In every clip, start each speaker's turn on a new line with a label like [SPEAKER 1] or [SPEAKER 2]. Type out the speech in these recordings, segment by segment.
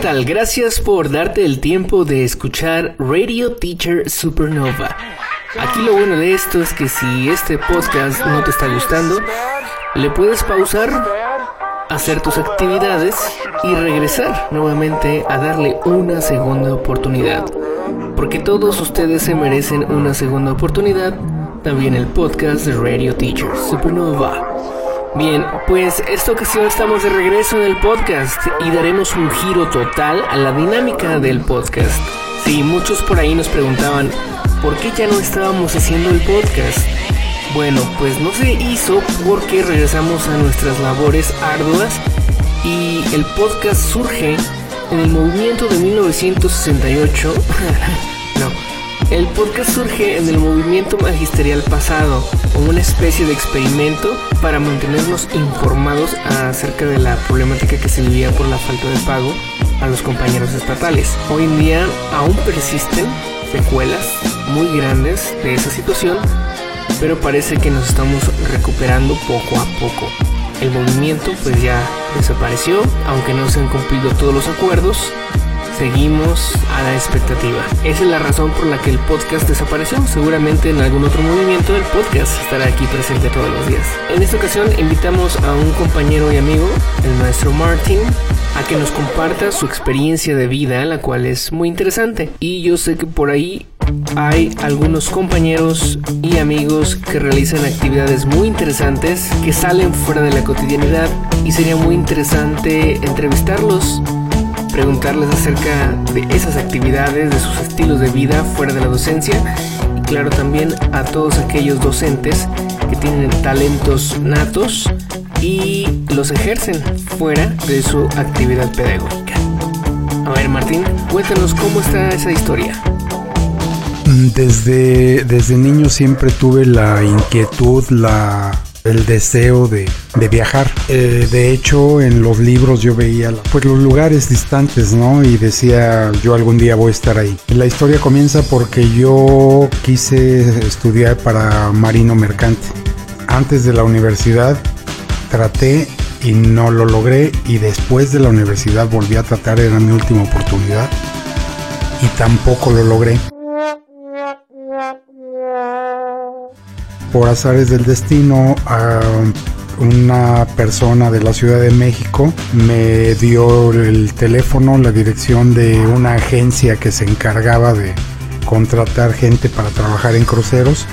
[SPEAKER 1] tal? Gracias por darte el tiempo de escuchar Radio Teacher Supernova. Aquí lo bueno de esto es que si este podcast no te está gustando, le puedes pausar, hacer tus actividades y regresar nuevamente a darle una segunda oportunidad. Porque todos ustedes se merecen una segunda oportunidad, también el podcast de Radio Teacher Supernova. Bien, pues esta ocasión estamos de regreso en el podcast y daremos un giro total a la dinámica del podcast. Sí, muchos por ahí nos preguntaban por qué ya no estábamos haciendo el podcast. Bueno, pues no se hizo porque regresamos a nuestras labores arduas y el podcast surge en el movimiento de 1968. no el podcast surge en el movimiento magisterial pasado, como una especie de experimento para mantenernos informados acerca de la problemática que se vivía por la falta de pago a los compañeros estatales. Hoy en día aún persisten secuelas muy grandes de esa situación, pero parece que nos estamos recuperando poco a poco. El movimiento pues ya desapareció, aunque no se han cumplido todos los acuerdos, seguimos a la expectativa. Esa es la razón por la que el podcast desapareció. Seguramente en algún otro movimiento el podcast estará aquí presente todos los días. En esta ocasión invitamos a un compañero y amigo, el maestro Martin, a que nos comparta su experiencia de vida, la cual es muy interesante. Y yo sé que por ahí hay algunos compañeros y amigos que realizan actividades muy interesantes que salen fuera de la cotidianidad y sería muy interesante entrevistarlos preguntarles acerca de esas actividades, de sus estilos de vida fuera de la docencia y claro también a todos aquellos docentes que tienen talentos natos y los ejercen fuera de su actividad pedagógica. A ver Martín, cuéntanos cómo está esa historia.
[SPEAKER 2] Desde, desde niño siempre tuve la inquietud, la el deseo de, viajar. Eh, de hecho, en los libros yo veía pues, los lugares distantes, ¿no? Y decía, yo algún día voy a estar ahí. La historia comienza porque yo quise estudiar para marino mercante. Antes de la universidad traté y no lo logré y después de la universidad volví a tratar, era mi última oportunidad y tampoco lo logré. Por azares del destino una persona de la Ciudad de México me dio el teléfono, la dirección de una agencia que se encargaba de contratar gente para trabajar en cruceros.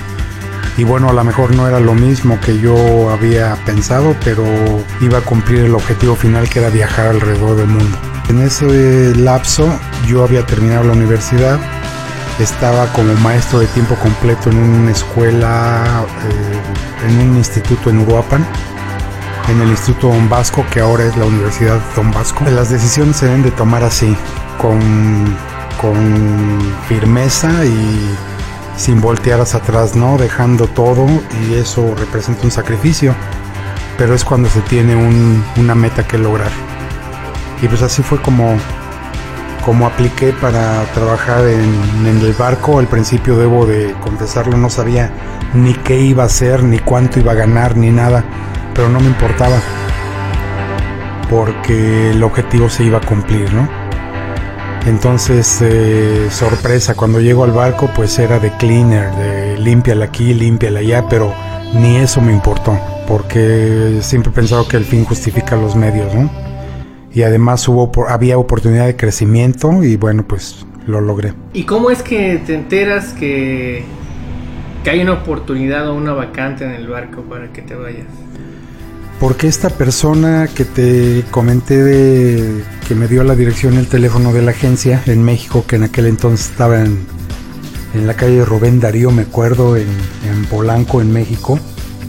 [SPEAKER 2] Y bueno, a lo mejor no era lo mismo que yo había pensado, pero iba a cumplir el objetivo final que era viajar alrededor del mundo. En ese lapso yo había terminado la universidad, estaba como maestro de tiempo completo en una escuela, eh, en un instituto en Uruapan, en el Instituto Don Vasco, que ahora es la Universidad Don Vasco. Las decisiones se deben de tomar así, con, con firmeza y sin voltear hacia atrás, ¿no? Dejando todo y eso representa un sacrificio, pero es cuando se tiene una meta que lograr. Y pues así fue como como apliqué para trabajar en, el barco, al principio debo de confesarlo, no sabía ni qué iba a hacer, ni cuánto iba a ganar, ni nada, pero no me importaba, porque el objetivo se iba a cumplir, ¿no? Entonces, eh, sorpresa, cuando llego al barco, pues era de cleaner, de límpiala aquí, límpiala allá, pero ni eso me importó, porque siempre he pensado que el fin justifica los medios, ¿no? Y además hubo había oportunidad de crecimiento y bueno pues lo logré.
[SPEAKER 1] ¿Y cómo es que te enteras que, que hay una oportunidad o una vacante en el barco para que te vayas?
[SPEAKER 2] Porque esta persona que te comenté de que me dio la dirección y el teléfono de la agencia en México, que en aquel entonces estaba en, en la calle Rubén Darío, me acuerdo, en, en Polanco, en México,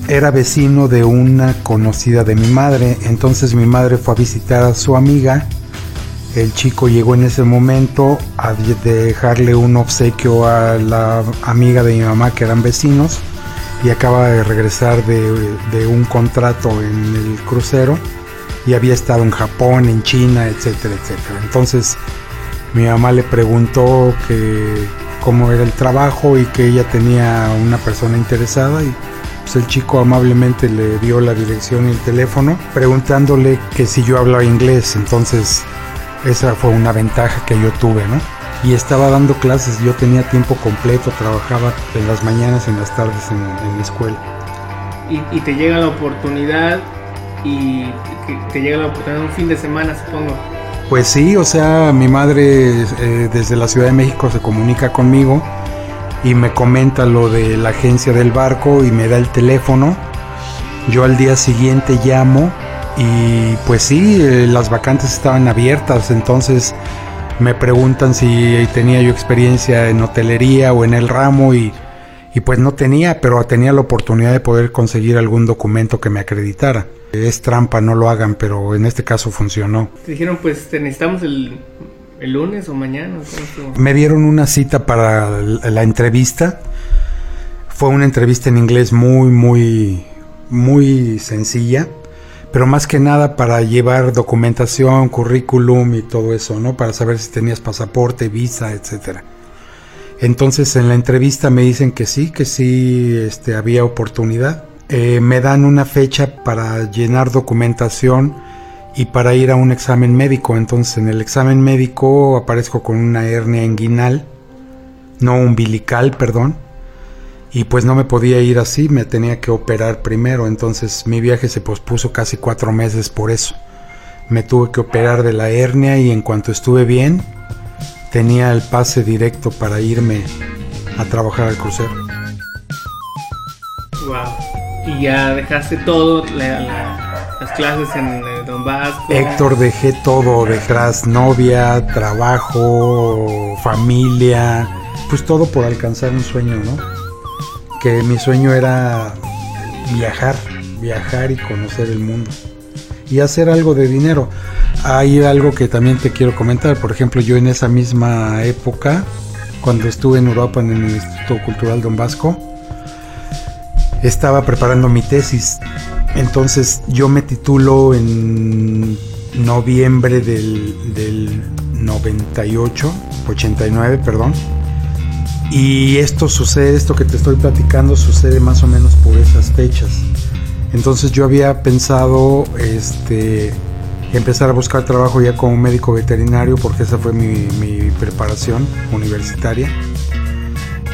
[SPEAKER 2] era vecino de una conocida de mi madre, entonces mi madre fue a visitar a su amiga. El chico llegó en ese momento a dejarle un obsequio a la amiga de mi mamá que eran vecinos y acaba de regresar de, un contrato en el crucero y había estado en Japón, en China, etcétera, etcétera. Entonces mi mamá le preguntó que cómo era el trabajo y que ella tenía una persona interesada y pues, el chico amablemente le dio la dirección y el teléfono, preguntándole que si yo hablaba inglés. Entonces Esa fue una ventaja que yo tuve, ¿no? Y estaba dando clases, yo tenía tiempo completo, trabajaba en las mañanas en las tardes en, la escuela.
[SPEAKER 1] Y, te llega la oportunidad y te llega la oportunidad un fin de semana, supongo.
[SPEAKER 2] Pues sí, o sea, mi madre eh, desde la Ciudad de México se comunica conmigo y me comenta lo de la agencia del barco y me da el teléfono. Yo al día siguiente llamo y pues sí, eh, las vacantes estaban abiertas, entonces me preguntan si tenía yo experiencia en hotelería o en el ramo y, y pues no tenía, pero tenía la oportunidad de poder conseguir algún documento que me acreditara. Es trampa, no lo hagan, pero en este caso funcionó.
[SPEAKER 1] Te dijeron, pues necesitamos el, el lunes o mañana.
[SPEAKER 2] Me dieron una cita para la entrevista. Fue una entrevista en inglés muy, muy, muy sencilla pero más que nada para llevar documentación, currículum y todo eso, ¿no? Para saber si tenías pasaporte, visa, etcétera. Entonces en la entrevista me dicen que sí, que sí este, había oportunidad. Eh, me dan una fecha para llenar documentación y para ir a un examen médico. Entonces en el examen médico aparezco con una hernia inguinal, no umbilical, perdón y pues no me podía ir así, me tenía que operar primero, entonces mi viaje se pospuso casi cuatro meses por eso. Me tuve que operar de la hernia y en cuanto estuve bien, tenía el pase directo para irme a trabajar al crucero.
[SPEAKER 1] Wow. Y ya dejaste todo, las clases en eh, Don Vasco.
[SPEAKER 2] Héctor, dejé todo detrás, novia, trabajo, familia, pues todo por alcanzar un sueño, ¿no? que mi sueño era viajar, viajar y conocer el mundo y hacer algo de dinero. Hay algo que también te quiero comentar, por ejemplo, yo en esa misma época, cuando estuve en Europa en el Instituto Cultural Don Vasco, estaba preparando mi tesis. Entonces yo me titulo en noviembre del, del 98, 89, perdón y esto sucede, esto que te estoy platicando sucede más o menos por esas fechas. Entonces yo había pensado este, empezar a buscar trabajo ya como médico veterinario porque esa fue mi preparación universitaria,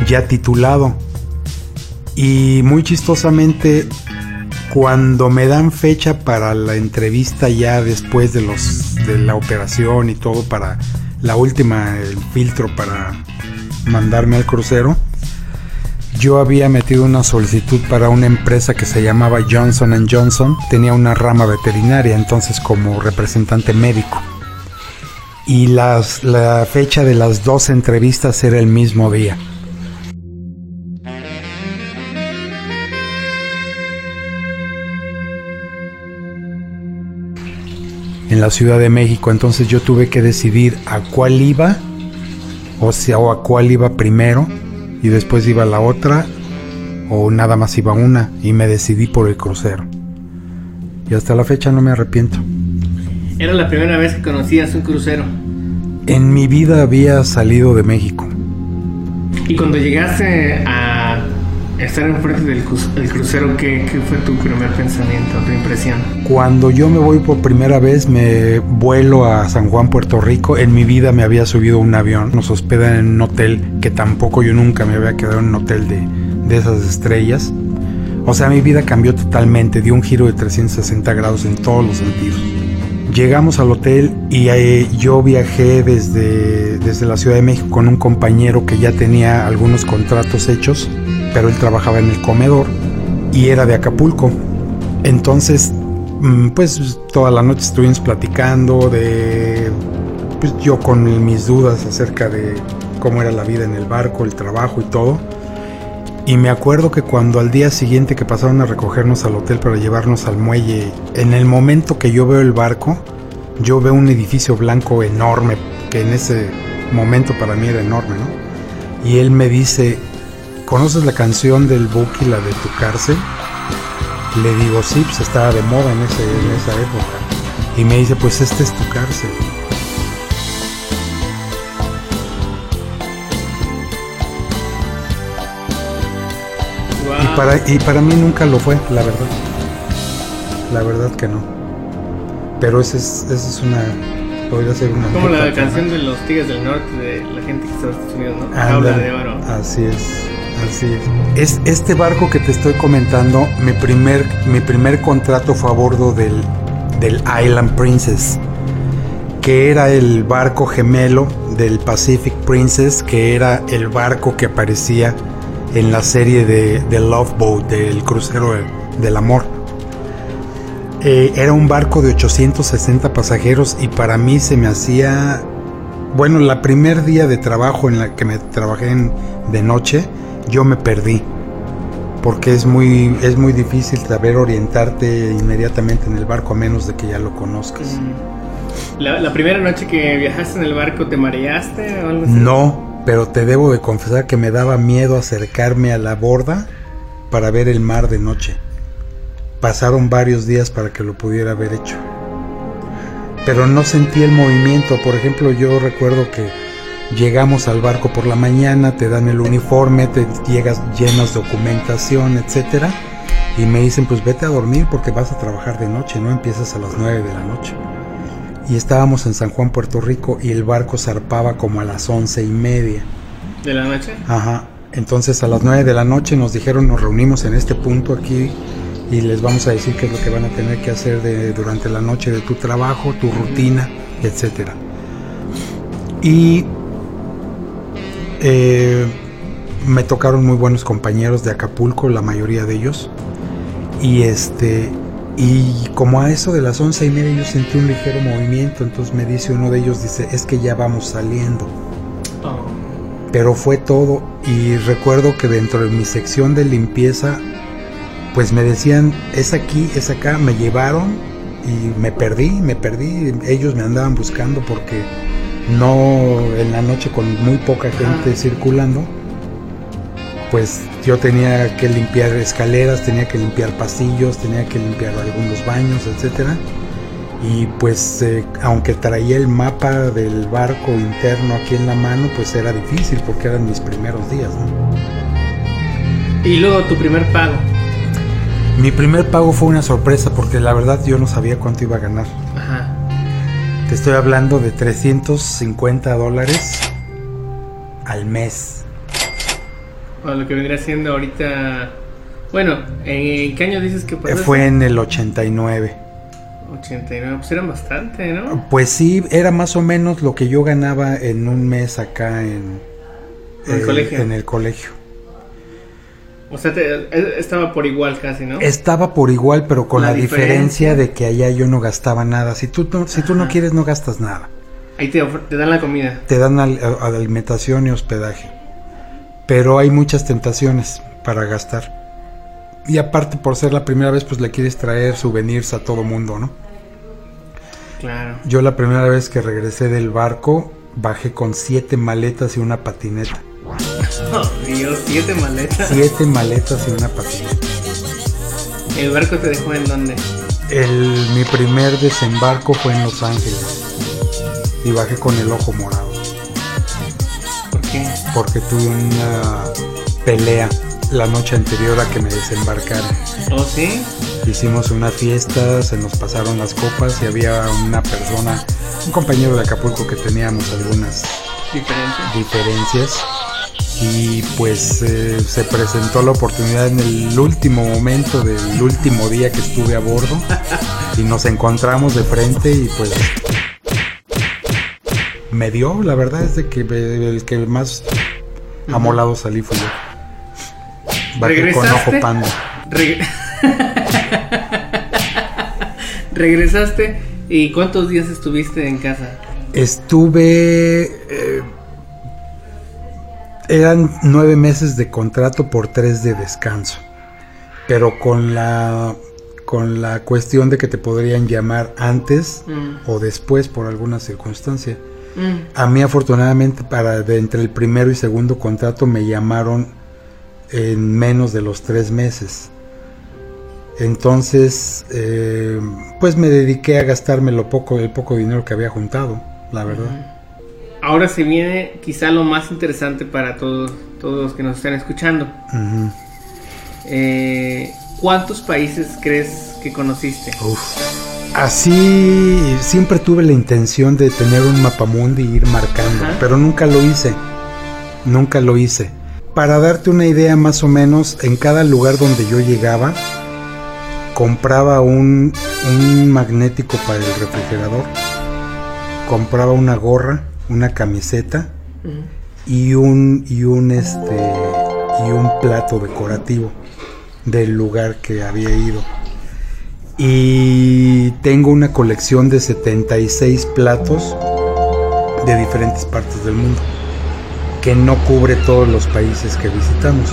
[SPEAKER 2] ya titulado. Y muy chistosamente, cuando me dan fecha para la entrevista ya después de, los, de la operación y todo para la última, el filtro para mandarme al crucero, yo había metido una solicitud para una empresa que se llamaba Johnson Johnson, tenía una rama veterinaria, entonces como representante médico. Y las, la fecha de las dos entrevistas era el mismo día. En la Ciudad de México, entonces yo tuve que decidir a cuál iba o sea, o a cuál iba primero y después iba la otra o nada más iba una y me decidí por el crucero. Y hasta la fecha no me arrepiento.
[SPEAKER 1] Era la primera vez que conocías un crucero.
[SPEAKER 2] En mi vida había salido de México.
[SPEAKER 1] Y cuando llegaste a estar enfrente del crucero, ¿qué, fue tu primer pensamiento, tu impresión?
[SPEAKER 2] Cuando yo me voy por primera vez, me vuelo a San Juan, Puerto Rico. En mi vida me había subido un avión. Nos hospedan en un hotel que tampoco yo nunca me había quedado en un hotel de, de esas estrellas. O sea, mi vida cambió totalmente, dio un giro de 360 grados en todos los sentidos. Llegamos al hotel y eh, yo viajé desde, desde la Ciudad de México con un compañero que ya tenía algunos contratos hechos pero él trabajaba en el comedor y era de Acapulco. Entonces, mm, pues toda la noche estuvimos platicando de, pues yo con mis dudas acerca de cómo era la vida en el barco, el trabajo y todo. Y me acuerdo que cuando al día siguiente que pasaron a recogernos al hotel para llevarnos al muelle, en el momento que yo veo el barco, yo veo un edificio blanco enorme, que en ese momento para mí era enorme, ¿no? Y él me dice, ¿conoces la canción del Buki, la de tu cárcel? Le digo, sí, pues estaba de moda en, ese, en esa época. Y me dice, pues esta es tu cárcel. Para, y para mí nunca lo fue, la verdad. La verdad que no. Pero esa es, esa es una podría ser una
[SPEAKER 1] Como la canción de los Tigres del Norte de la gente que está en Estados Unidos, ¿no? Jaula de oro.
[SPEAKER 2] Así es, así es. es. Este barco que te estoy comentando, mi primer, mi primer contrato fue a bordo del, del Island Princess, que era el barco gemelo del Pacific Princess, que era el barco que aparecía en la serie de, de Love Boat, del crucero del, del amor. Eh, era un barco de 860 pasajeros y para mí se me hacía bueno, la primer día de trabajo en la que me trabajé en- de noche, yo me perdí. Porque es muy, es muy difícil saber orientarte inmediatamente en el barco a menos de que ya lo conozcas.
[SPEAKER 1] Mm. La, la primera noche que viajaste en el barco, ¿te mareaste o algo así?
[SPEAKER 2] No, pero te debo de confesar que me daba miedo acercarme a la borda para ver el mar de noche. Pasaron varios días para que lo pudiera haber hecho. Pero no sentí el movimiento. Por ejemplo, yo recuerdo que llegamos al barco por la mañana, te dan el uniforme, te llegas llenas documentación, etcétera, y me dicen, pues vete a dormir porque vas a trabajar de noche, no empiezas a las 9 de la noche. Y estábamos en San Juan, Puerto Rico, y el barco zarpaba como a las once y media.
[SPEAKER 1] ¿De la noche?
[SPEAKER 2] Ajá. Entonces a las 9 de la noche nos dijeron nos reunimos en este punto aquí y les vamos a decir qué es lo que van a tener que hacer de- durante la noche de tu trabajo, tu rutina, etcétera. Y eh, me tocaron muy buenos compañeros de Acapulco, la mayoría de ellos. Y este y como a eso de las once y media yo sentí un ligero movimiento, entonces me dice uno de ellos, dice, es que ya vamos saliendo
[SPEAKER 1] Oh.
[SPEAKER 2] pero fue todo y recuerdo que dentro de mi sección de limpieza pues me decían es aquí es acá me llevaron y me perdí me perdí ellos me andaban buscando porque no en la noche con muy poca gente circulando pues yo tenía que limpiar escaleras tenía que limpiar pasillos tenía que limpiar algunos baños etcétera y pues eh, aunque traía el mapa del barco interno aquí en la mano, pues era difícil porque eran mis primeros días. ¿no?
[SPEAKER 1] Y luego tu primer pago.
[SPEAKER 2] Mi primer pago fue una sorpresa porque la verdad yo no sabía cuánto iba a ganar.
[SPEAKER 1] Ajá.
[SPEAKER 2] Te estoy hablando de 350 dólares al mes.
[SPEAKER 1] Lo que vendría siendo ahorita. Bueno, ¿en qué año dices que pasaste?
[SPEAKER 2] Fue en el 89.
[SPEAKER 1] 89, pues eran bastante, ¿no?
[SPEAKER 2] Pues sí, era más o menos lo que yo ganaba en un mes acá en,
[SPEAKER 1] ¿En el colegio?
[SPEAKER 2] en el colegio.
[SPEAKER 1] O sea, te- eh, estaba por igual casi, ¿no?
[SPEAKER 2] Estaba por igual, pero con
[SPEAKER 1] La
[SPEAKER 2] la, diferencia,
[SPEAKER 1] diferencia.
[SPEAKER 2] de que allá yo no gastaba nada. Si tú, no- si tú no quieres, no gastas nada.
[SPEAKER 1] Ahí te, te dan la comida.
[SPEAKER 2] Te dan al- a- alimentación y hospedaje. Pero hay muchas tentaciones para gastar. Y aparte, por ser la primera vez, pues le quieres traer souvenirs a todo mundo, ¿no?
[SPEAKER 1] Claro.
[SPEAKER 2] Yo la primera vez que regresé del barco, bajé con siete maletas y una patineta.
[SPEAKER 1] Oh, Dios, siete maletas.
[SPEAKER 2] Siete maletas y una patineta.
[SPEAKER 1] ¿El barco te dejó en dónde?
[SPEAKER 2] El, mi primer desembarco fue en Los Ángeles. Y bajé con el ojo morado. Porque tuve una pelea la noche anterior a que me desembarcara.
[SPEAKER 1] ¿Oh, sí?
[SPEAKER 2] Hicimos una fiesta, se nos pasaron las copas y había una persona, un compañero de Acapulco que teníamos algunas diferencias y pues eh, se presentó la oportunidad en el último momento del último día que estuve a bordo y nos encontramos de frente y pues me dio, la verdad es de que el que más amolado salí fui yo. Bajé con
[SPEAKER 1] ¿Regresaste?
[SPEAKER 2] ojo panda.
[SPEAKER 1] Reg- Regresaste y ¿cuántos días estuviste en casa?
[SPEAKER 2] Estuve. eh, eran nueve meses de contrato por tres de descanso. Pero con la. Con la cuestión de que te podrían llamar antes
[SPEAKER 1] Mm,
[SPEAKER 2] o después por alguna circunstancia.
[SPEAKER 1] mm,
[SPEAKER 2] A mí, afortunadamente, para de entre el primero y segundo contrato me llamaron en menos de los tres meses. Entonces, eh, pues me dediqué a gastarme lo poco, el poco dinero que había juntado, la verdad.
[SPEAKER 1] Ahora se viene quizá lo más interesante para todos, todos los que nos están escuchando. Eh, ¿Cuántos países crees que conociste?
[SPEAKER 2] Uf. así siempre tuve la intención de tener un mapamundi y ir marcando,
[SPEAKER 1] Ajá.
[SPEAKER 2] pero nunca lo hice. Nunca lo hice. Para darte una idea más o menos, en cada lugar donde yo llegaba, compraba un, un magnético para el refrigerador, compraba una gorra, una camiseta y un y un este y un plato decorativo del lugar que había ido. Y tengo una colección de 76 platos de diferentes partes del mundo que no cubre todos los países que visitamos.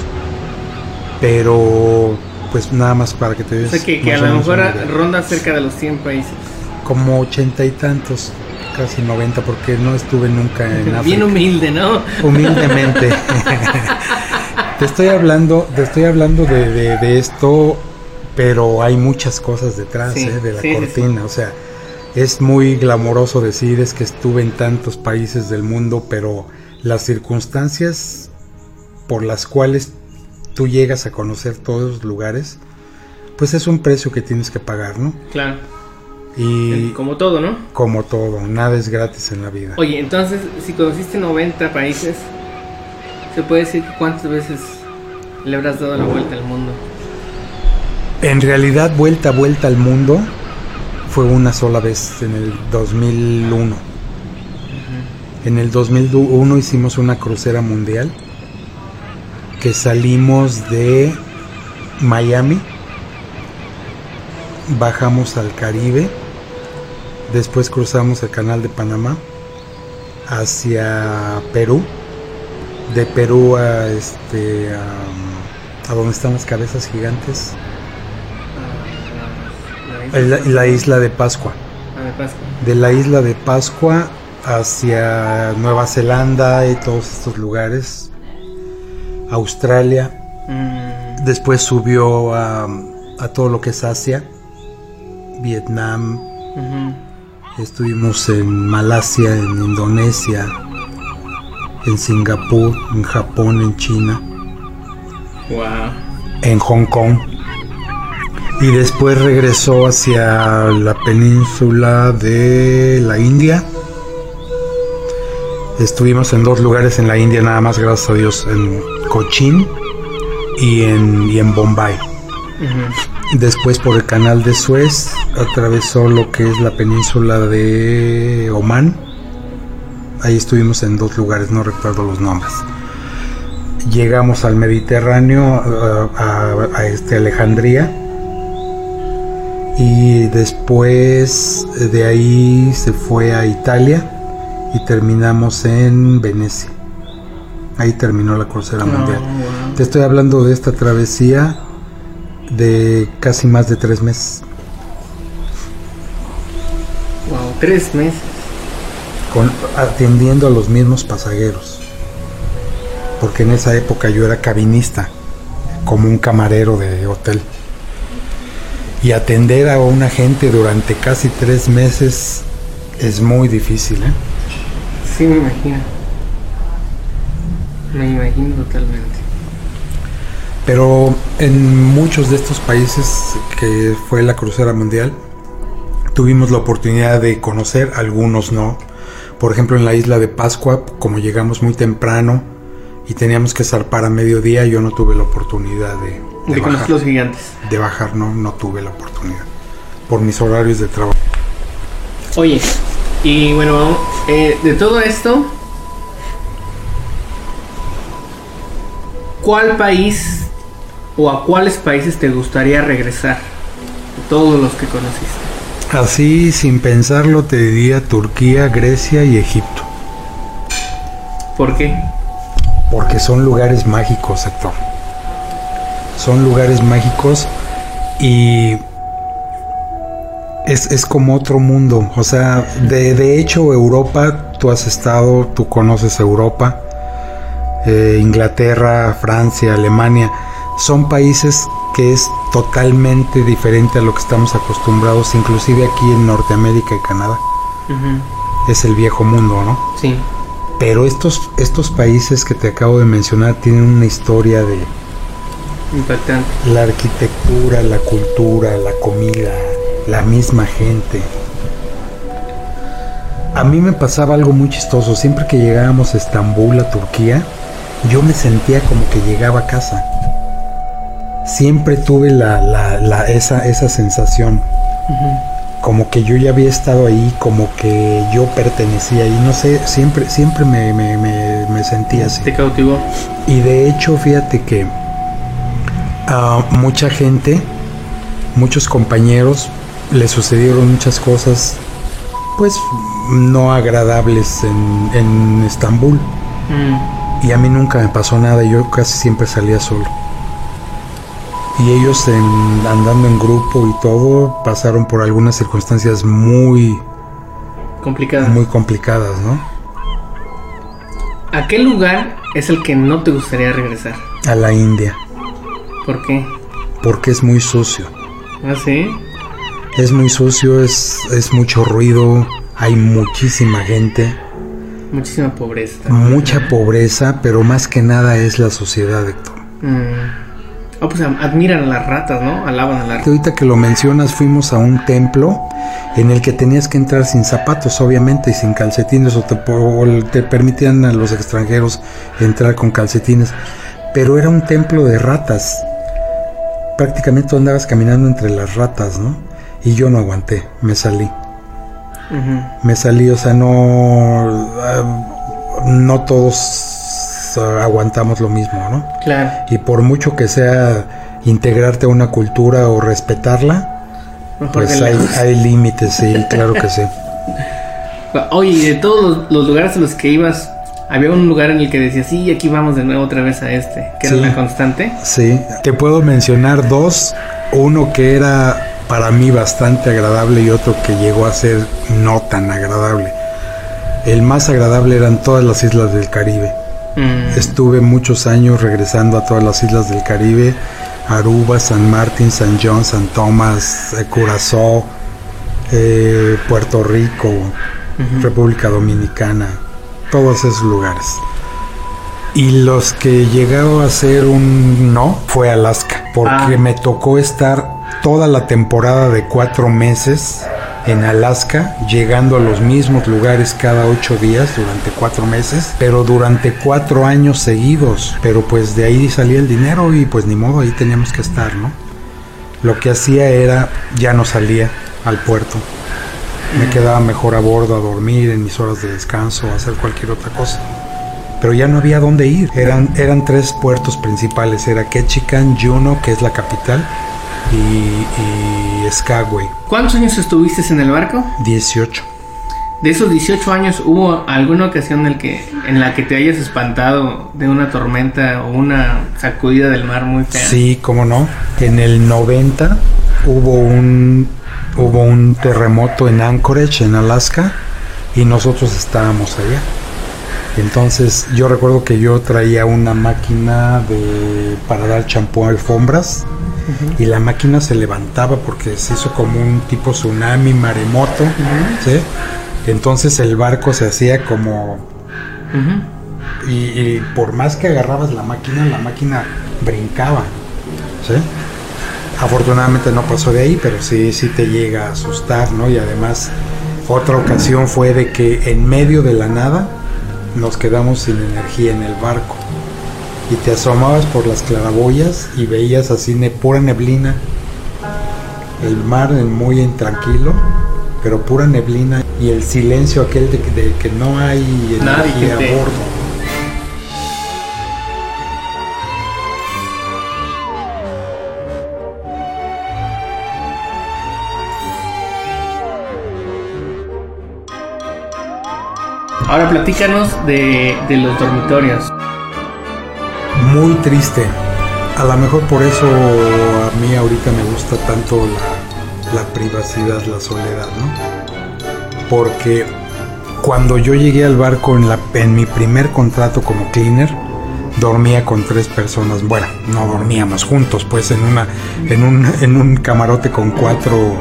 [SPEAKER 2] Pero pues nada más para que te
[SPEAKER 1] O
[SPEAKER 2] des
[SPEAKER 1] sea que, que a
[SPEAKER 2] o
[SPEAKER 1] lo mejor ronda cerca de los 100 países.
[SPEAKER 2] como ochenta y tantos, casi 90 porque no estuve nunca en África.
[SPEAKER 1] Bien humilde, ¿no?
[SPEAKER 2] humildemente. te estoy hablando, te estoy hablando de, de- de esto, pero hay muchas cosas detrás
[SPEAKER 1] Sí,
[SPEAKER 2] eh, de la
[SPEAKER 1] sí, sí,
[SPEAKER 2] cortina. O sea, es muy glamoroso decir es que estuve en tantos países del mundo, pero las circunstancias por las cuales tú llegas a conocer todos los lugares, pues es un precio que tienes que pagar, ¿no?
[SPEAKER 1] Claro.
[SPEAKER 2] Y
[SPEAKER 1] Como todo, ¿no?
[SPEAKER 2] como todo, nada es gratis en la vida.
[SPEAKER 1] Oye, entonces, si conociste 90 países, ¿se puede decir que cuántas veces le habrás dado la vuelta al mundo?
[SPEAKER 2] En realidad, vuelta a vuelta al mundo fue una sola vez en el 2001. En el 2001 hicimos una crucera mundial que salimos de Miami, bajamos al Caribe, después cruzamos el canal de Panamá hacia Perú, de Perú a este a, a donde están las cabezas gigantes,
[SPEAKER 1] Ah,
[SPEAKER 2] la, la isla. de Pascua.
[SPEAKER 1] Ah, de Pascua.
[SPEAKER 2] de la isla de Pascua hacia Nueva Zelanda y todos estos lugares, Australia,
[SPEAKER 1] Mm,
[SPEAKER 2] después subió a, a todo lo que es Asia, Vietnam, estuvimos en Malasia, en Indonesia, en Singapur, en Japón, en China,
[SPEAKER 1] Wow.
[SPEAKER 2] en Hong Kong. Y después regresó hacia la península de la India. Estuvimos en dos lugares en la India, nada más, gracias a Dios, en Cochin y en, y en Bombay. Después por el canal de Suez atravesó lo que es la península de Omán. Ahí estuvimos en dos lugares, no recuerdo los nombres. Llegamos al Mediterráneo, a, a- a, este Alejandría. Y después de ahí se fue a Italia y terminamos en Venecia. Ahí terminó la crucera
[SPEAKER 1] No,
[SPEAKER 2] mundial.
[SPEAKER 1] wow.
[SPEAKER 2] Te estoy hablando de esta travesía de casi más de tres meses,
[SPEAKER 1] Wow, tres meses.
[SPEAKER 2] Con, atendiendo a los mismos pasajeros. Porque en esa época yo era cabinista, como un camarero de hotel. Y atender a una gente durante casi tres meses es muy difícil, ¿eh?
[SPEAKER 1] Sí, me imagino. Me imagino totalmente.
[SPEAKER 2] Pero en muchos de estos países que fue la crucera mundial, tuvimos la oportunidad de conocer, algunos no. Por ejemplo, en la isla de Pascua, como llegamos muy temprano y teníamos que zarpar a mediodía, yo no tuve la oportunidad de, de
[SPEAKER 1] De conocer
[SPEAKER 2] bajar.
[SPEAKER 1] los gigantes.
[SPEAKER 2] De bajar, no, no tuve la oportunidad. Por mis horarios de trabajo.
[SPEAKER 1] Oye, y bueno, eh, de todo esto, ¿cuál país o a cuáles países te gustaría regresar? De todos los que conociste.
[SPEAKER 2] Así, sin pensarlo, te diría Turquía, Grecia y Egipto.
[SPEAKER 1] ¿Por qué?
[SPEAKER 2] Porque son lugares mágicos, Héctor. Son lugares mágicos y es, es como otro mundo. O sea, de, de hecho, Europa, tú has estado, tú conoces Europa, eh, Inglaterra, Francia, Alemania, son países que es totalmente diferente a lo que estamos acostumbrados, inclusive aquí en Norteamérica y Canadá. Es el viejo mundo, ¿no?
[SPEAKER 1] Sí.
[SPEAKER 2] Pero estos, estos países que te acabo de mencionar tienen una historia de
[SPEAKER 1] Impactante.
[SPEAKER 2] la arquitectura, la cultura, la comida, la misma gente. A mí me pasaba algo muy chistoso. Siempre que llegábamos a Estambul, a Turquía, yo me sentía como que llegaba a casa. Siempre tuve la, esa, esa sensación. Como que yo ya había estado ahí, como que yo pertenecía ahí. No sé, siempre, siempre me, me, me, sentía así.
[SPEAKER 1] ¿Te cautivó?
[SPEAKER 2] Y de hecho, fíjate que a mucha gente, muchos compañeros, le sucedieron muchas cosas, pues no agradables en, en Estambul. Mm. Y a mí nunca me pasó nada, yo casi siempre salía solo. Y ellos andando en grupo y todo pasaron por algunas circunstancias muy
[SPEAKER 1] complicadas.
[SPEAKER 2] Muy complicadas, ¿no?
[SPEAKER 1] ¿A qué lugar es el que no te gustaría regresar?
[SPEAKER 2] A la India.
[SPEAKER 1] ¿Por qué?
[SPEAKER 2] Porque es muy sucio.
[SPEAKER 1] ¿Ah, sí?
[SPEAKER 2] Es muy sucio, es, es mucho ruido, hay muchísima gente.
[SPEAKER 1] Muchísima pobreza.
[SPEAKER 2] Mucha pobreza, pero más que nada es la sociedad, Héctor.
[SPEAKER 1] Mm. Oh, pues admiran a las ratas, ¿no? Alaban a las ratas.
[SPEAKER 2] Ahorita que lo mencionas, fuimos a un templo en el que tenías que entrar sin zapatos, obviamente, y sin calcetines, o te, te permitían a los extranjeros entrar con calcetines. Pero era un templo de ratas. Prácticamente tú andabas caminando entre las ratas, ¿no? Y yo no aguanté, me salí. Me salí, o sea, no, ah, no todos aguantamos lo mismo, ¿no?
[SPEAKER 1] Claro.
[SPEAKER 2] Y por mucho que sea integrarte a una cultura o respetarla, pues hay, límites, sí, claro que sí.
[SPEAKER 1] Oye, de todos los, lugares a los que ibas, había un lugar en el que decías, sí, aquí vamos de nuevo otra vez a este, que era una constante.
[SPEAKER 2] Sí, te puedo mencionar dos. Uno que era para mí bastante agradable y otro que llegó a ser no tan agradable. El más agradable eran todas las islas del Caribe. Mm. Estuve muchos años regresando a todas las islas del Caribe, Aruba, San Martín, San John, San Tomás, eh, Curazao, eh, Puerto Rico, República Dominicana, todos esos lugares. Y los que llegaron a ser un no fue Alaska, porque ah. me tocó estar toda la temporada de cuatro meses en Alaska, llegando a los mismos lugares cada ocho días durante cuatro meses, pero durante cuatro años seguidos. Pero pues de ahí salía el dinero y pues ni modo, ahí teníamos que estar, ¿no? Lo que hacía era, ya no salía al puerto. Me quedaba mejor a bordo a dormir en mis horas de descanso, a hacer cualquier otra cosa. Pero ya no había dónde ir. Eran, eran tres puertos principales. Era Ketchikan, Juno, que es la capital, y, Skagway.
[SPEAKER 1] ¿Cuántos años estuviste en el barco?
[SPEAKER 2] 18.
[SPEAKER 1] De esos 18 años, ¿hubo alguna ocasión en, el que, en la que te hayas espantado de una tormenta o una sacudida del mar muy fea?
[SPEAKER 2] Sí, cómo no. En el 90 hubo un, hubo un terremoto en Anchorage, en Alaska, y nosotros estábamos allá. Entonces yo recuerdo que yo traía una máquina de, para dar champú a alfombras y la máquina se levantaba porque se hizo como un tipo tsunami, maremoto, Entonces el barco se hacía como... y, por más que agarrabas la máquina, la máquina brincaba, Afortunadamente no pasó de ahí, pero sí, sí te llega a asustar, ¿no? Y además otra ocasión fue de que en medio de la nada nos quedamos sin energía en el barco y te asomabas por las claraboyas y veías así pura neblina, el mar muy intranquilo, pero pura neblina y el silencio aquel de, que no hay energía a bordo.
[SPEAKER 1] Ahora platícanos de, de los dormitorios
[SPEAKER 2] muy triste. A lo mejor por eso a mí ahorita me gusta tanto la, privacidad, la soledad, ¿no? Porque cuando yo llegué al barco en, la, en mi primer contrato como cleaner, dormía con tres personas. Bueno, no dormíamos juntos, pues en una, en un, en un camarote con cuatro,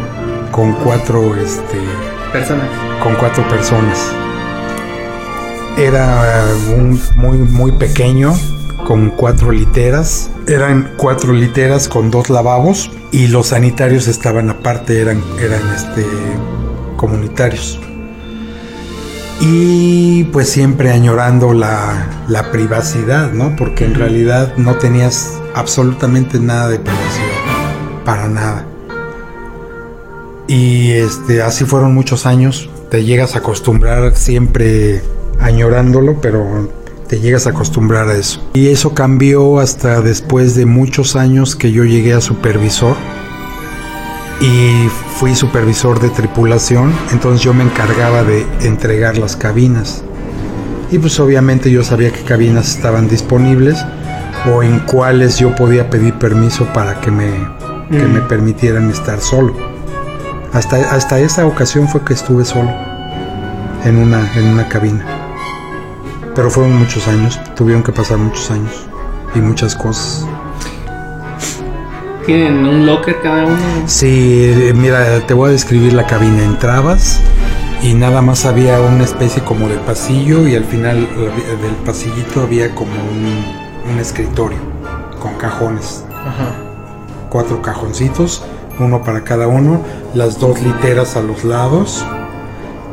[SPEAKER 2] con cuatro, este,
[SPEAKER 1] personas.
[SPEAKER 2] Con cuatro personas. Era un muy, muy pequeño, con cuatro literas. Eran cuatro literas con dos lavabos y los sanitarios estaban aparte, eran, eran este, comunitarios. Y pues siempre añorando la, la privacidad, ¿no? Porque en realidad no tenías absolutamente nada de privacidad, para nada. Y este, así fueron muchos años. Te llegas a acostumbrar siempre añorándolo, pero te llegas a acostumbrar a eso. Y eso cambió hasta después de muchos años que yo llegué a supervisor y fui supervisor de tripulación, entonces yo me encargaba de entregar las cabinas. Y pues obviamente yo sabía qué cabinas estaban disponibles o en cuáles yo podía pedir permiso para que me, que me permitieran estar solo. Hasta, hasta esa ocasión fue que estuve solo en una, en una cabina. Pero fueron muchos años, tuvieron que pasar muchos años y muchas cosas.
[SPEAKER 1] ¿Tienen un locker cada uno?
[SPEAKER 2] Sí, mira, te voy a describir la cabina. Entrabas y nada más había una especie como de pasillo y al final del pasillito había como un, un escritorio con cajones. Ajá. Cuatro cajoncitos, uno para cada uno, las dos literas a los lados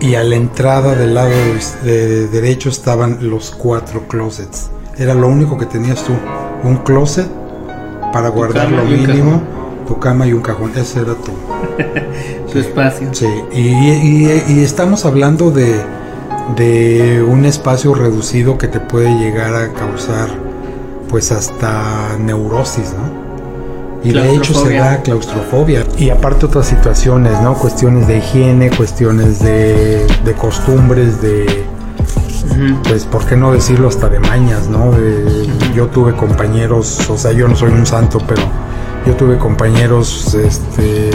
[SPEAKER 2] y a la entrada del lado de derecho estaban los cuatro closets. Era lo único que tenías tú. Un closet para guardar lo mínimo, tu cama y un cajón. Ese era tu,
[SPEAKER 1] tu espacio.
[SPEAKER 2] Sí, y, estamos hablando de, de un espacio reducido que te puede llegar a causar pues hasta neurosis, ¿no? Y de hecho se da claustrofobia. Y aparte otras situaciones, ¿no? Cuestiones de higiene, cuestiones de, de costumbres, de... Pues, ¿por qué no decirlo hasta de mañas, ¿no? yo tuve compañeros, o sea, yo no soy un santo, pero yo tuve compañeros, este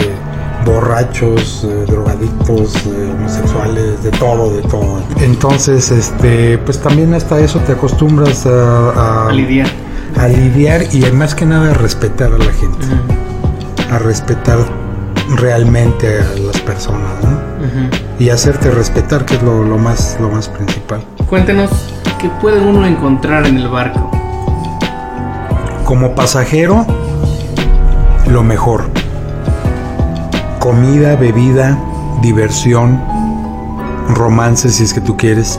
[SPEAKER 2] borrachos, eh, drogadictos, eh, homosexuales, de todo, de todo. Entonces, este, pues también hasta eso te acostumbras a,
[SPEAKER 1] a
[SPEAKER 2] a lidiar y más que nada a respetar a la gente, a respetar realmente a las personas, Y hacerte respetar, que es lo, más, lo más principal.
[SPEAKER 1] Cuéntenos, ¿qué puede uno encontrar en el barco?
[SPEAKER 2] Como pasajero, lo mejor. Comida, bebida, diversión, romance si es que tú quieres,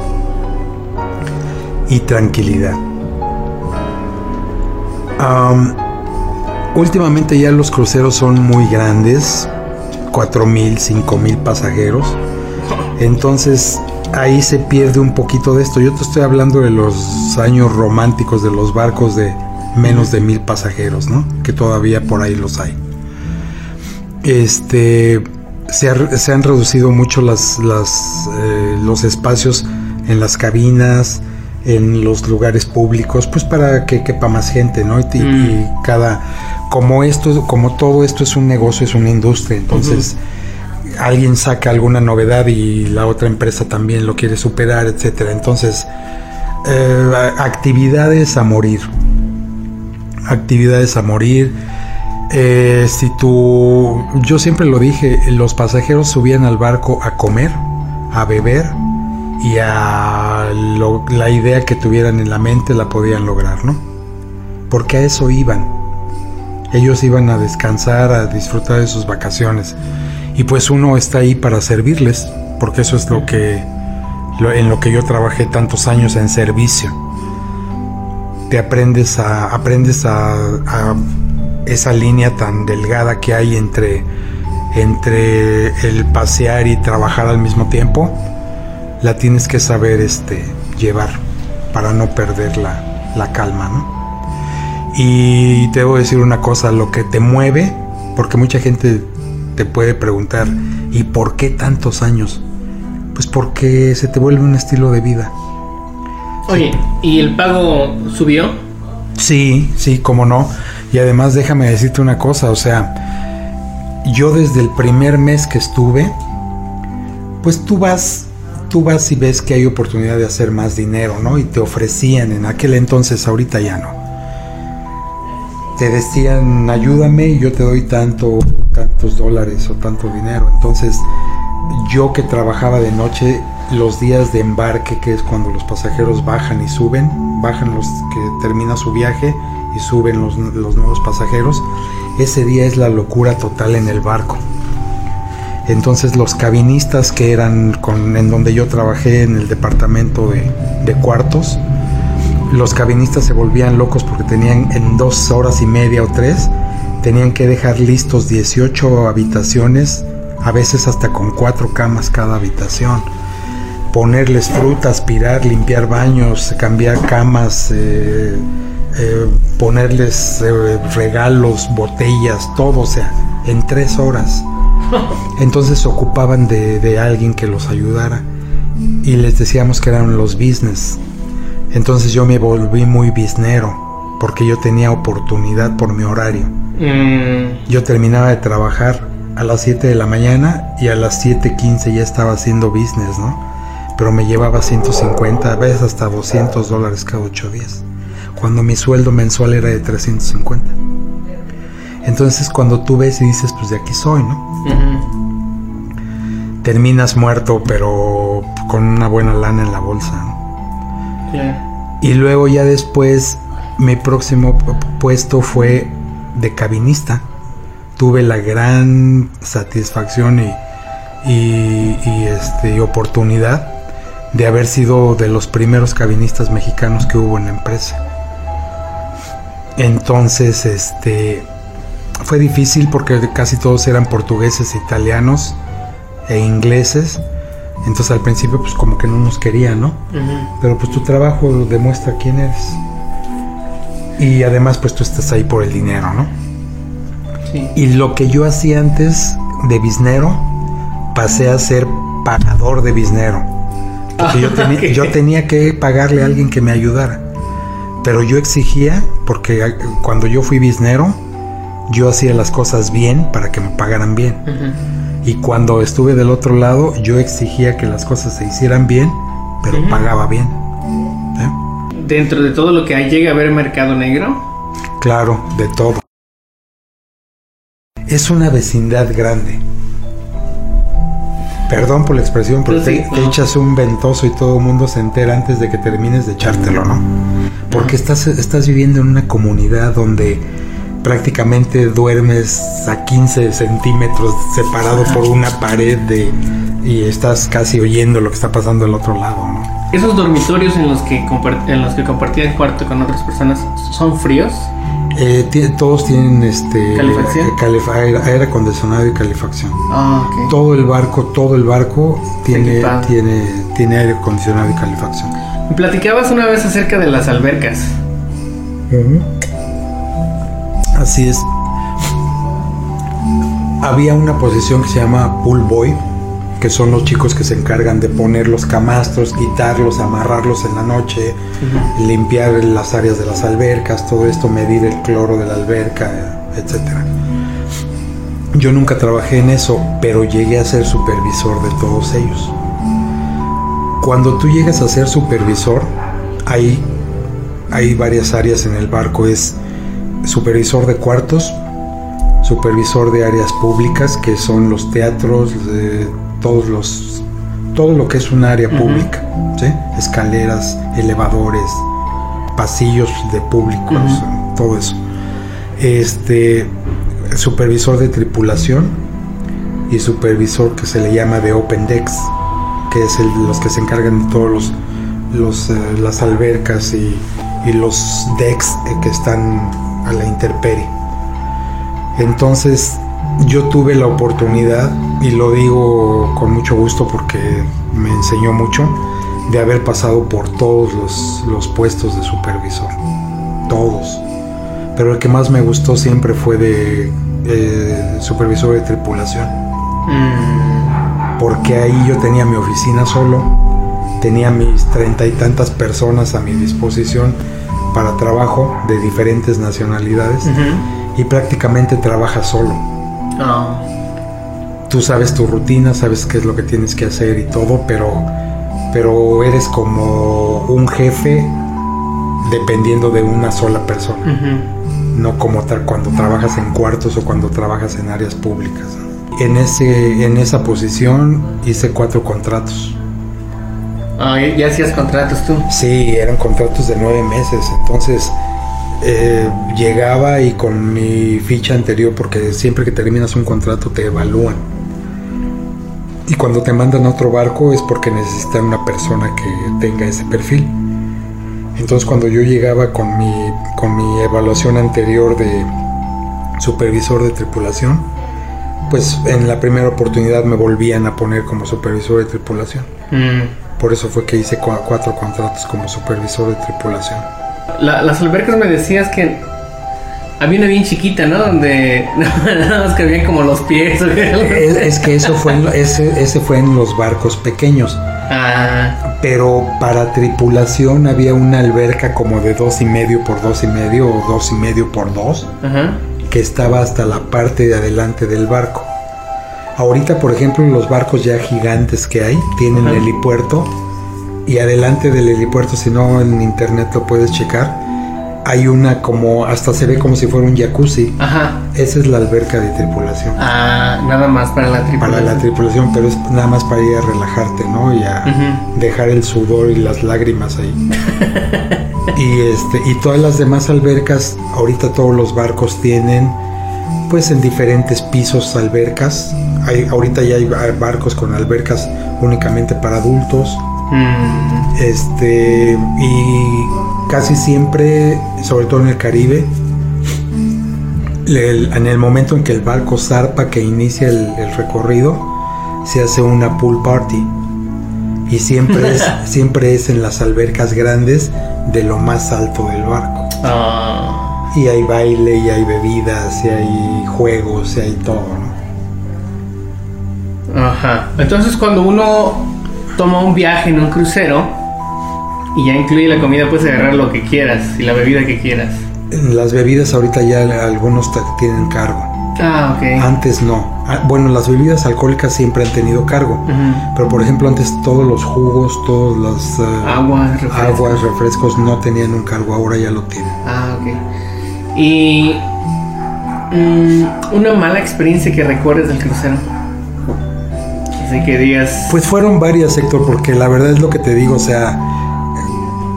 [SPEAKER 2] y tranquilidad últimamente ya los cruceros son muy grandes, 4.000, 5.000 pasajeros. Entonces ahí se pierde un poquito de esto. Yo te estoy hablando de los años románticos de los barcos de menos de mil pasajeros, ¿no? Que todavía por ahí los hay. Este se, han reducido mucho eh, los espacios en las cabinas, en los lugares públicos, pues para que quepa más gente, ¿no? Y, mm. cada, como esto, como todo esto es un negocio, es una industria, entonces alguien saca alguna novedad y la otra empresa también lo quiere superar, etcétera. Entonces, eh, actividades a morir, actividades a morir. Eh, si tú, yo siempre lo dije, los pasajeros subían al barco a comer, a beber y a la idea que tuvieran en la mente la podían lograr, ¿no? Porque a eso iban. Ellos iban a descansar, a disfrutar de sus vacaciones. Y pues uno está ahí para servirles, porque eso es lo que en lo que yo trabajé tantos años en servicio. Te aprendes a aprendes a, a esa línea tan delgada que hay entre entre el pasear y trabajar al mismo tiempo la tienes que saber este, llevar para no perder la, la calma, ¿no? Y te debo decir una cosa, lo que te mueve, porque mucha gente te puede preguntar, ¿y por qué tantos años? Pues porque se te vuelve un estilo de vida.
[SPEAKER 1] Oye, ¿y el pago subió?
[SPEAKER 2] Sí, sí, cómo no. Y además déjame decirte una cosa, o sea, yo desde el primer mes que estuve, pues tú vas tú vas y ves que hay oportunidad de hacer más dinero, ¿no? Y te ofrecían en aquel entonces, ahorita ya no. Te decían, ayúdame y yo te doy tanto, tantos dólares o tanto dinero. Entonces, yo que trabajaba de noche, los días de embarque, que es cuando los pasajeros bajan y suben, bajan los que termina su viaje y suben los, los nuevos pasajeros, ese día es la locura total en el barco. Entonces los cabinistas que eran con, en donde yo trabajé en el departamento de, cuartos, los cabinistas se volvían locos porque tenían en dos horas y media o tres, tenían que dejar listos 18 habitaciones, a veces hasta con cuatro camas cada habitación. Ponerles fruta, aspirar, limpiar baños, cambiar camas, eh, eh, ponerles eh, regalos, botellas, todo, o sea, en tres horas. Entonces se ocupaban de, de alguien que los ayudara y les decíamos que eran los business. Entonces yo me volví muy biznero porque yo tenía oportunidad por mi horario.
[SPEAKER 1] Mm,
[SPEAKER 2] Yo terminaba de trabajar a las 7 de la mañana y a las 7.15 ya estaba haciendo business, ¿no? Pero me llevaba 150, a veces hasta 200 dólares cada 8 días, cuando mi sueldo mensual era de 350. Entonces cuando tú ves y dices, pues de aquí soy, ¿no? Terminas muerto, pero con una buena lana en la bolsa, ¿no? Y luego ya después mi próximo pu- puesto fue de cabinista. Tuve la gran satisfacción y, y- y, este, y oportunidad de haber sido de los primeros cabinistas mexicanos que hubo en la empresa. Entonces, este, fue difícil porque casi todos eran portugueses, italianos e ingleses. Entonces al principio pues como que no nos querían, ¿no? Pero pues tu trabajo demuestra quién eres. Y además pues tú estás ahí por el dinero, ¿no?
[SPEAKER 1] Sí.
[SPEAKER 2] Y lo que yo hacía antes de biznero, pasé a ser pagador de biznero. Porque yo, yo tenía que pagarle a alguien que me ayudara. Pero yo exigía, porque a- cuando yo fui biznero, yo hacía las cosas bien para que me pagaran bien. Y cuando estuve del otro lado, yo exigía que las cosas se hicieran bien, pero pagaba bien. ¿Eh?
[SPEAKER 1] Dentro de todo lo que hay, llega a haber mercado negro.
[SPEAKER 2] Claro, de todo. Es una vecindad grande. Perdón por la expresión, pero
[SPEAKER 1] Sí,
[SPEAKER 2] te, echas un ventoso y todo el mundo se entera antes de que termines de echártelo, ¿no? Porque estás, estás viviendo en una comunidad donde prácticamente duermes a 15 centímetros separado por una pared de, y estás casi oyendo lo que está pasando al otro lado, ¿no?
[SPEAKER 1] Esos dormitorios en los que en los que compartían cuarto con otras personas son fríos.
[SPEAKER 2] Eh, todos tienen este
[SPEAKER 1] ¿Calefacción?
[SPEAKER 2] eh, aire, aire acondicionado y calefacción.
[SPEAKER 1] Ah.
[SPEAKER 2] Todo el barco, todo el barco tiene, tiene, tiene aire acondicionado y calefacción.
[SPEAKER 1] Me platicabas una vez acerca de las albercas.
[SPEAKER 2] Así es. Había una posición que se llama pool boy, que son los chicos que se encargan de poner los camastros, quitarlos, amarrarlos en la noche, limpiar las áreas de las albercas, todo esto, medir el cloro de la alberca, etcétera. Yo nunca trabajé en eso, pero llegué a ser supervisor de todos ellos. Cuando tú llegas a ser supervisor, hay, hay varias áreas en el barco. Es supervisor de cuartos, supervisor de áreas públicas, que son los teatros, eh, todos los, todo lo que es un área pública, ¿sí? escaleras, elevadores, pasillos de públicos, todo eso. Este supervisor de tripulación y supervisor que se le llama de Open Decks, que es el, los que se encargan de todos los, los, eh, las albercas y, y los decks eh, que están a la intemperie. Entonces yo tuve la oportunidad, y lo digo con mucho gusto porque me enseñó mucho, de haber pasado por todos los, los puestos de supervisor. Todos. Pero el que más me gustó siempre fue de eh, supervisor de tripulación
[SPEAKER 1] Mm,
[SPEAKER 2] porque ahí yo tenía mi oficina solo, tenía mis treinta y tantas personas a mi disposición para trabajo de diferentes nacionalidades y prácticamente trabajas solo.
[SPEAKER 1] Ah,
[SPEAKER 2] Tú sabes tu rutina, sabes qué es lo que tienes que hacer y todo, pero, pero eres como un jefe dependiendo de una sola persona, no como tra- cuando trabajas en cuartos o cuando trabajas en áreas públicas. en, ese, en esa posición hice cuatro contratos.
[SPEAKER 1] Ah, ¿ya- ¿ya hacías contratos tú?
[SPEAKER 2] Sí, eran contratos de nueve meses. Entonces eh, llegaba y con mi ficha anterior, porque siempre que terminas un contrato te evalúan. Y cuando te mandan a otro barco es porque necesitan una persona que tenga ese perfil. Entonces cuando yo llegaba con mi, con mi evaluación anterior de supervisor de tripulación, pues en la primera oportunidad me volvían a poner como supervisor de tripulación.
[SPEAKER 1] Mm.
[SPEAKER 2] Por eso fue que hice cua- cuatro contratos como supervisor de tripulación.
[SPEAKER 1] La- las albercas me decías que había una bien chiquita, ¿no? Donde nada más que habían como los pies.
[SPEAKER 2] Es, es que eso fue en, ese, ese fue en los barcos pequeños,
[SPEAKER 1] Ah,
[SPEAKER 2] pero para tripulación había una alberca como de dos y medio por dos y medio o dos y medio por dos
[SPEAKER 1] ajá.
[SPEAKER 2] que estaba hasta la parte de adelante del barco. Ahorita, por ejemplo, los barcos ya gigantes que hay tienen helipuerto y adelante del helipuerto, si no en internet lo puedes checar, hay una como hasta se ve como si fuera un jacuzzi.
[SPEAKER 1] Ajá.
[SPEAKER 2] Esa es la alberca de tripulación.
[SPEAKER 1] Ah, nada más para la tripulación.
[SPEAKER 2] Para la tripulación, pero es nada más para ir a relajarte, ¿no? Y a dejar el sudor y las lágrimas ahí. y este y todas las demás albercas, ahorita todos los barcos tienen pues en diferentes pisos albercas. Hay, ahorita ya hay bar- barcos con albercas únicamente para adultos.
[SPEAKER 1] Mm,
[SPEAKER 2] Este y casi siempre, sobre todo en el Caribe, el- en el momento en que el barco zarpa, que inicia el, el recorrido, se hace una pool party. Y siempre es, siempre es en las albercas grandes de lo más alto del barco.
[SPEAKER 1] ah,
[SPEAKER 2] Y hay baile, y hay bebidas, y hay juegos, y hay todo, ¿no?
[SPEAKER 1] Ajá. Entonces cuando uno toma un viaje en un crucero y ya incluye la comida, puedes agarrar lo que quieras y la bebida que quieras.
[SPEAKER 2] En las bebidas ahorita ya algunos ta- tienen cargo.
[SPEAKER 1] Ah, ok.
[SPEAKER 2] Antes no. Ah, Bueno, las bebidas alcohólicas siempre han tenido cargo. Pero por ejemplo, antes todos los jugos, todos los eh,
[SPEAKER 1] Aguas, refrescos.
[SPEAKER 2] aguas, refrescos no tenían un cargo, ahora ya lo tienen.
[SPEAKER 1] Ah, ok. Y mm, una mala experiencia que recuerdes del crucero. Así que digas.
[SPEAKER 2] Pues fueron varias, Héctor, porque la verdad es lo que te digo, o sea,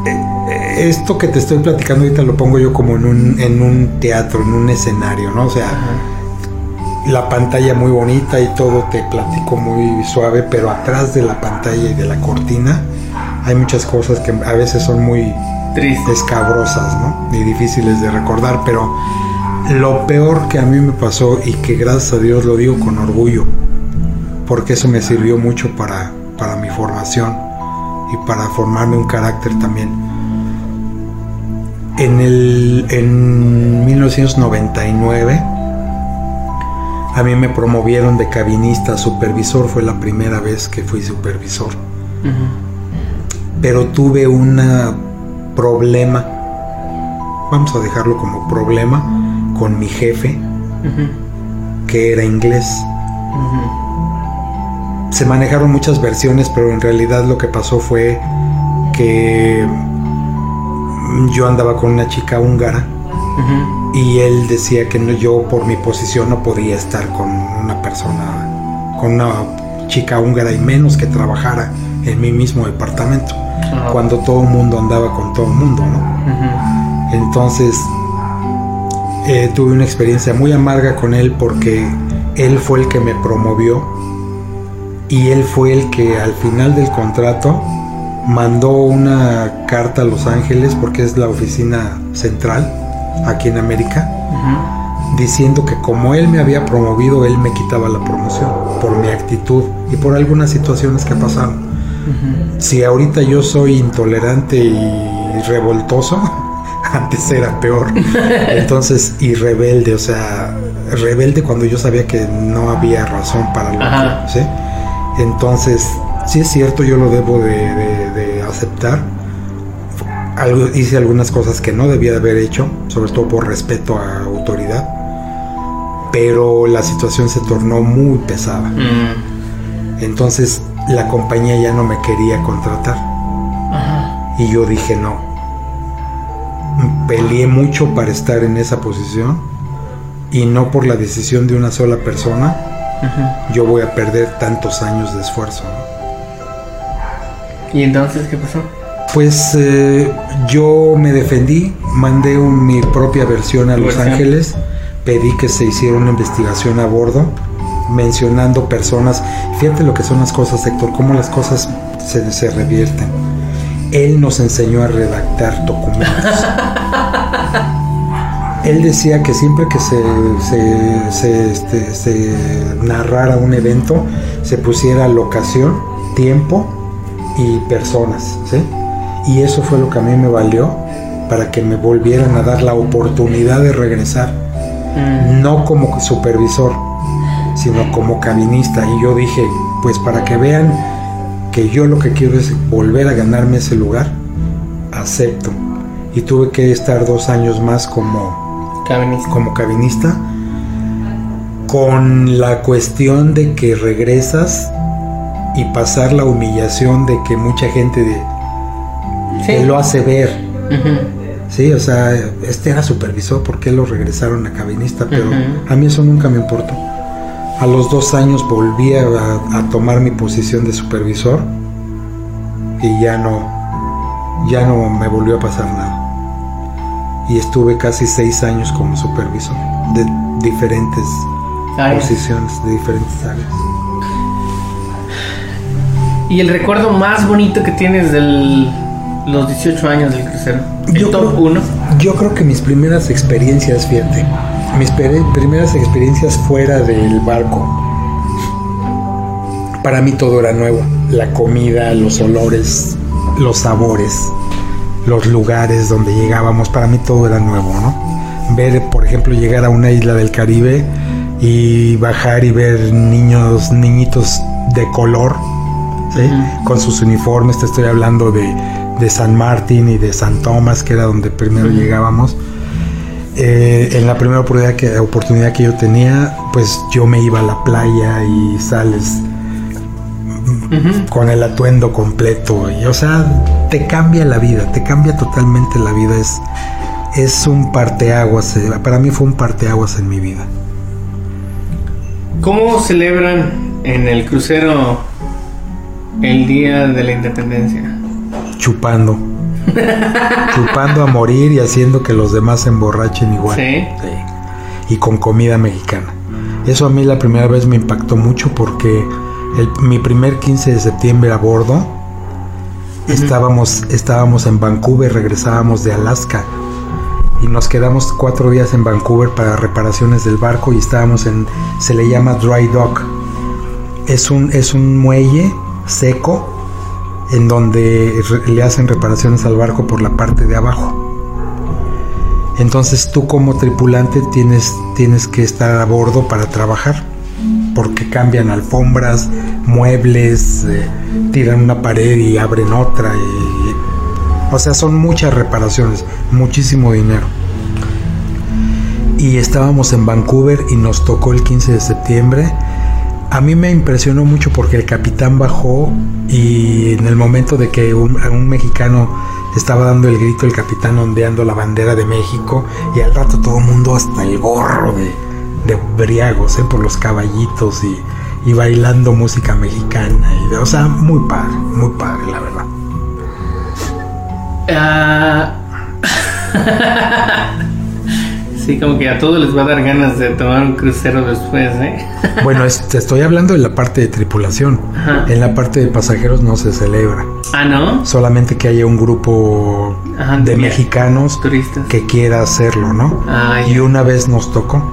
[SPEAKER 2] eh, eh, esto que te estoy platicando ahorita lo pongo yo como en un, en un teatro, en un escenario, ¿no? O sea,
[SPEAKER 1] Ajá.
[SPEAKER 2] la pantalla muy bonita y todo te platico muy suave, pero atrás de la pantalla y de la cortina hay muchas cosas que a veces son muy
[SPEAKER 1] Triste.
[SPEAKER 2] escabrosas, ¿no? Y difíciles de recordar, pero lo peor que a mí me pasó y que gracias a Dios lo digo con orgullo, porque eso me sirvió mucho para, para mi formación y para formarme un carácter también. En, el, en 1999 a mí me promovieron de cabinista a supervisor, fue la primera vez que fui supervisor pero tuve un problema, vamos a dejarlo como problema, con mi jefe, que era inglés. Se manejaron muchas versiones, pero en realidad lo que pasó fue que yo andaba con una chica húngara y él decía que no, yo por mi posición no podía estar con una persona, con una chica húngara y menos que trabajara en mi mismo departamento,
[SPEAKER 1] Ah.
[SPEAKER 2] cuando todo el mundo andaba con todo el mundo, ¿no? Entonces eh, tuve una experiencia muy amarga con él porque él fue el que me promovió y él fue el que al final del contrato mandó una carta a Los Ángeles porque es la oficina central aquí en América diciendo que como él me había promovido él me quitaba la promoción por mi actitud y por algunas situaciones que pasaron.
[SPEAKER 1] Ujú.
[SPEAKER 2] Si ahorita yo soy intolerante y revoltoso, antes era peor. Entonces, y rebelde, o sea, rebelde cuando yo sabía que no había razón para lo
[SPEAKER 1] Ajá.
[SPEAKER 2] que, ¿sí? Entonces, sí es cierto, yo lo debo de, de- de aceptar. Algo- hice algunas cosas que no debía de haber hecho, sobre todo por respeto a autoridad. Pero la situación se tornó muy pesada.
[SPEAKER 1] Mm.
[SPEAKER 2] Entonces la compañía ya no me quería contratar.
[SPEAKER 1] Ajá.
[SPEAKER 2] Y yo dije no. Peleé mucho para estar en esa posición. Y no por la decisión de una sola persona, yo voy a perder tantos años de esfuerzo.
[SPEAKER 1] ¿Y entonces qué pasó?
[SPEAKER 2] Pues eh, yo me defendí, mandé mi propia versión a Los Ángeles, pedí que se hiciera una investigación a bordo, mencionando personas. Fíjate lo que son las cosas, Héctor, cómo las cosas se, se revierten. Él nos enseñó a redactar documentos. Él decía que siempre que se, se, este, se narrara un evento, se pusiera locación, tiempo y personas, ¿sí? Y eso fue lo que a mí me valió para que me volvieran a dar la oportunidad de regresar. Mm. No como supervisor, sino como cabinista. Y yo dije, pues para que vean que yo lo que quiero es volver a ganarme ese lugar, acepto. Y tuve que estar dos años más como
[SPEAKER 1] cabinista.
[SPEAKER 2] como cabinista con la cuestión de que regresas y pasar la humillación de que mucha gente de, lo hace ver. Sí, o sea, este era supervisor, ¿por qué lo regresaron a cabinista? Pero a mí eso nunca me importó. A los dos años volví a, tomar mi posición de supervisor y ya no, ya no me volvió a pasar nada. Y estuve casi seis años como supervisor de diferentes posiciones, de diferentes áreas.
[SPEAKER 1] ¿Y el recuerdo más bonito que tienes de los 18 años del crucero? yo top 1?
[SPEAKER 2] Yo creo que mis primeras experiencias, fíjate, mis primeras experiencias fuera del barco, para mí todo era nuevo. La comida, los olores, los sabores, los lugares donde llegábamos, para mí todo era nuevo, ¿no? Ver, por ejemplo, llegar a una isla del Caribe y bajar y ver niños, niñitos de color, con sus uniformes, te estoy hablando de, de, San Martín y de San Tomás, que era donde primero llegábamos. Eh, en la primera oportunidad que, oportunidad que yo tenía, pues yo me iba a la playa y sales con el atuendo completo. Y, o sea, te cambia la vida, te cambia totalmente la vida. Es, es un parteaguas, eh, para mí fue un parteaguas en mi vida.
[SPEAKER 1] ¿Cómo celebran en el crucero el día de la independencia.
[SPEAKER 2] Chupando. Chupando a morir y haciendo que los demás se emborrachen igual. ¿Sí? Y con comida mexicana. Eso a mí la primera vez me impactó mucho porque mi primer 15 de septiembre a bordo estábamos, estábamos en Vancouver, regresábamos de Alaska y nos quedamos cuatro días en Vancouver para reparaciones del barco y estábamos en, se le llama dry dock. Es un, es un muelle seco en donde le hacen reparaciones al barco por la parte de abajo. Entonces tú como tripulante tienes, tienes que estar a bordo para trabajar, porque cambian alfombras, muebles, eh, tiran una pared y abren otra. o sea, son muchas reparaciones, muchísimo dinero. Y estábamos en Vancouver y nos tocó el 15 de septiembre a mí me impresionó mucho porque el capitán bajó y en el momento de que un, mexicano estaba dando el grito, el capitán ondeando la bandera de México y al rato todo el mundo hasta el gorro de, de briagos, ¿eh? por los caballitos y, bailando música mexicana. Y, o sea, muy padre, muy padre, la verdad.
[SPEAKER 1] Ah. Sí, como que a todos les va a dar ganas de tomar un crucero después, ¿eh?
[SPEAKER 2] Bueno, te estoy hablando de la parte de tripulación. En la parte de pasajeros no se celebra.
[SPEAKER 1] Ah, ¿no?
[SPEAKER 2] Solamente que haya un grupo de, mexicanos
[SPEAKER 1] turistas
[SPEAKER 2] que quiera hacerlo, ¿no?
[SPEAKER 1] Ah,
[SPEAKER 2] y una vez nos tocó.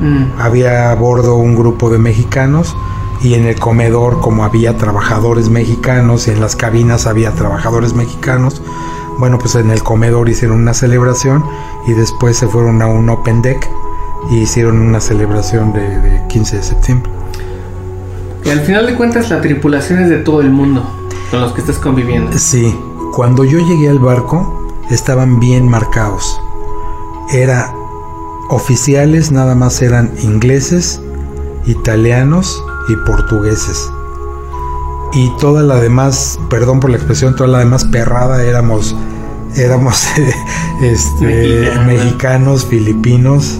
[SPEAKER 2] Mm. Había a bordo un grupo de mexicanos y en el comedor como había trabajadores mexicanos y en las cabinas había trabajadores mexicanos, bueno, pues en el comedor hicieron una celebración y después se fueron a un Open Deck y hicieron una celebración de, 15 de septiembre.
[SPEAKER 1] Y al final de cuentas la tripulación es de todo el mundo con los que estás conviviendo.
[SPEAKER 2] Sí, cuando yo llegué al barco estaban bien marcados. Era oficiales, nada más eran ingleses, italianos y portugueses. Y toda la demás, perdón por la expresión, toda la demás perrada éramos éramos este, mexicanos, filipinos,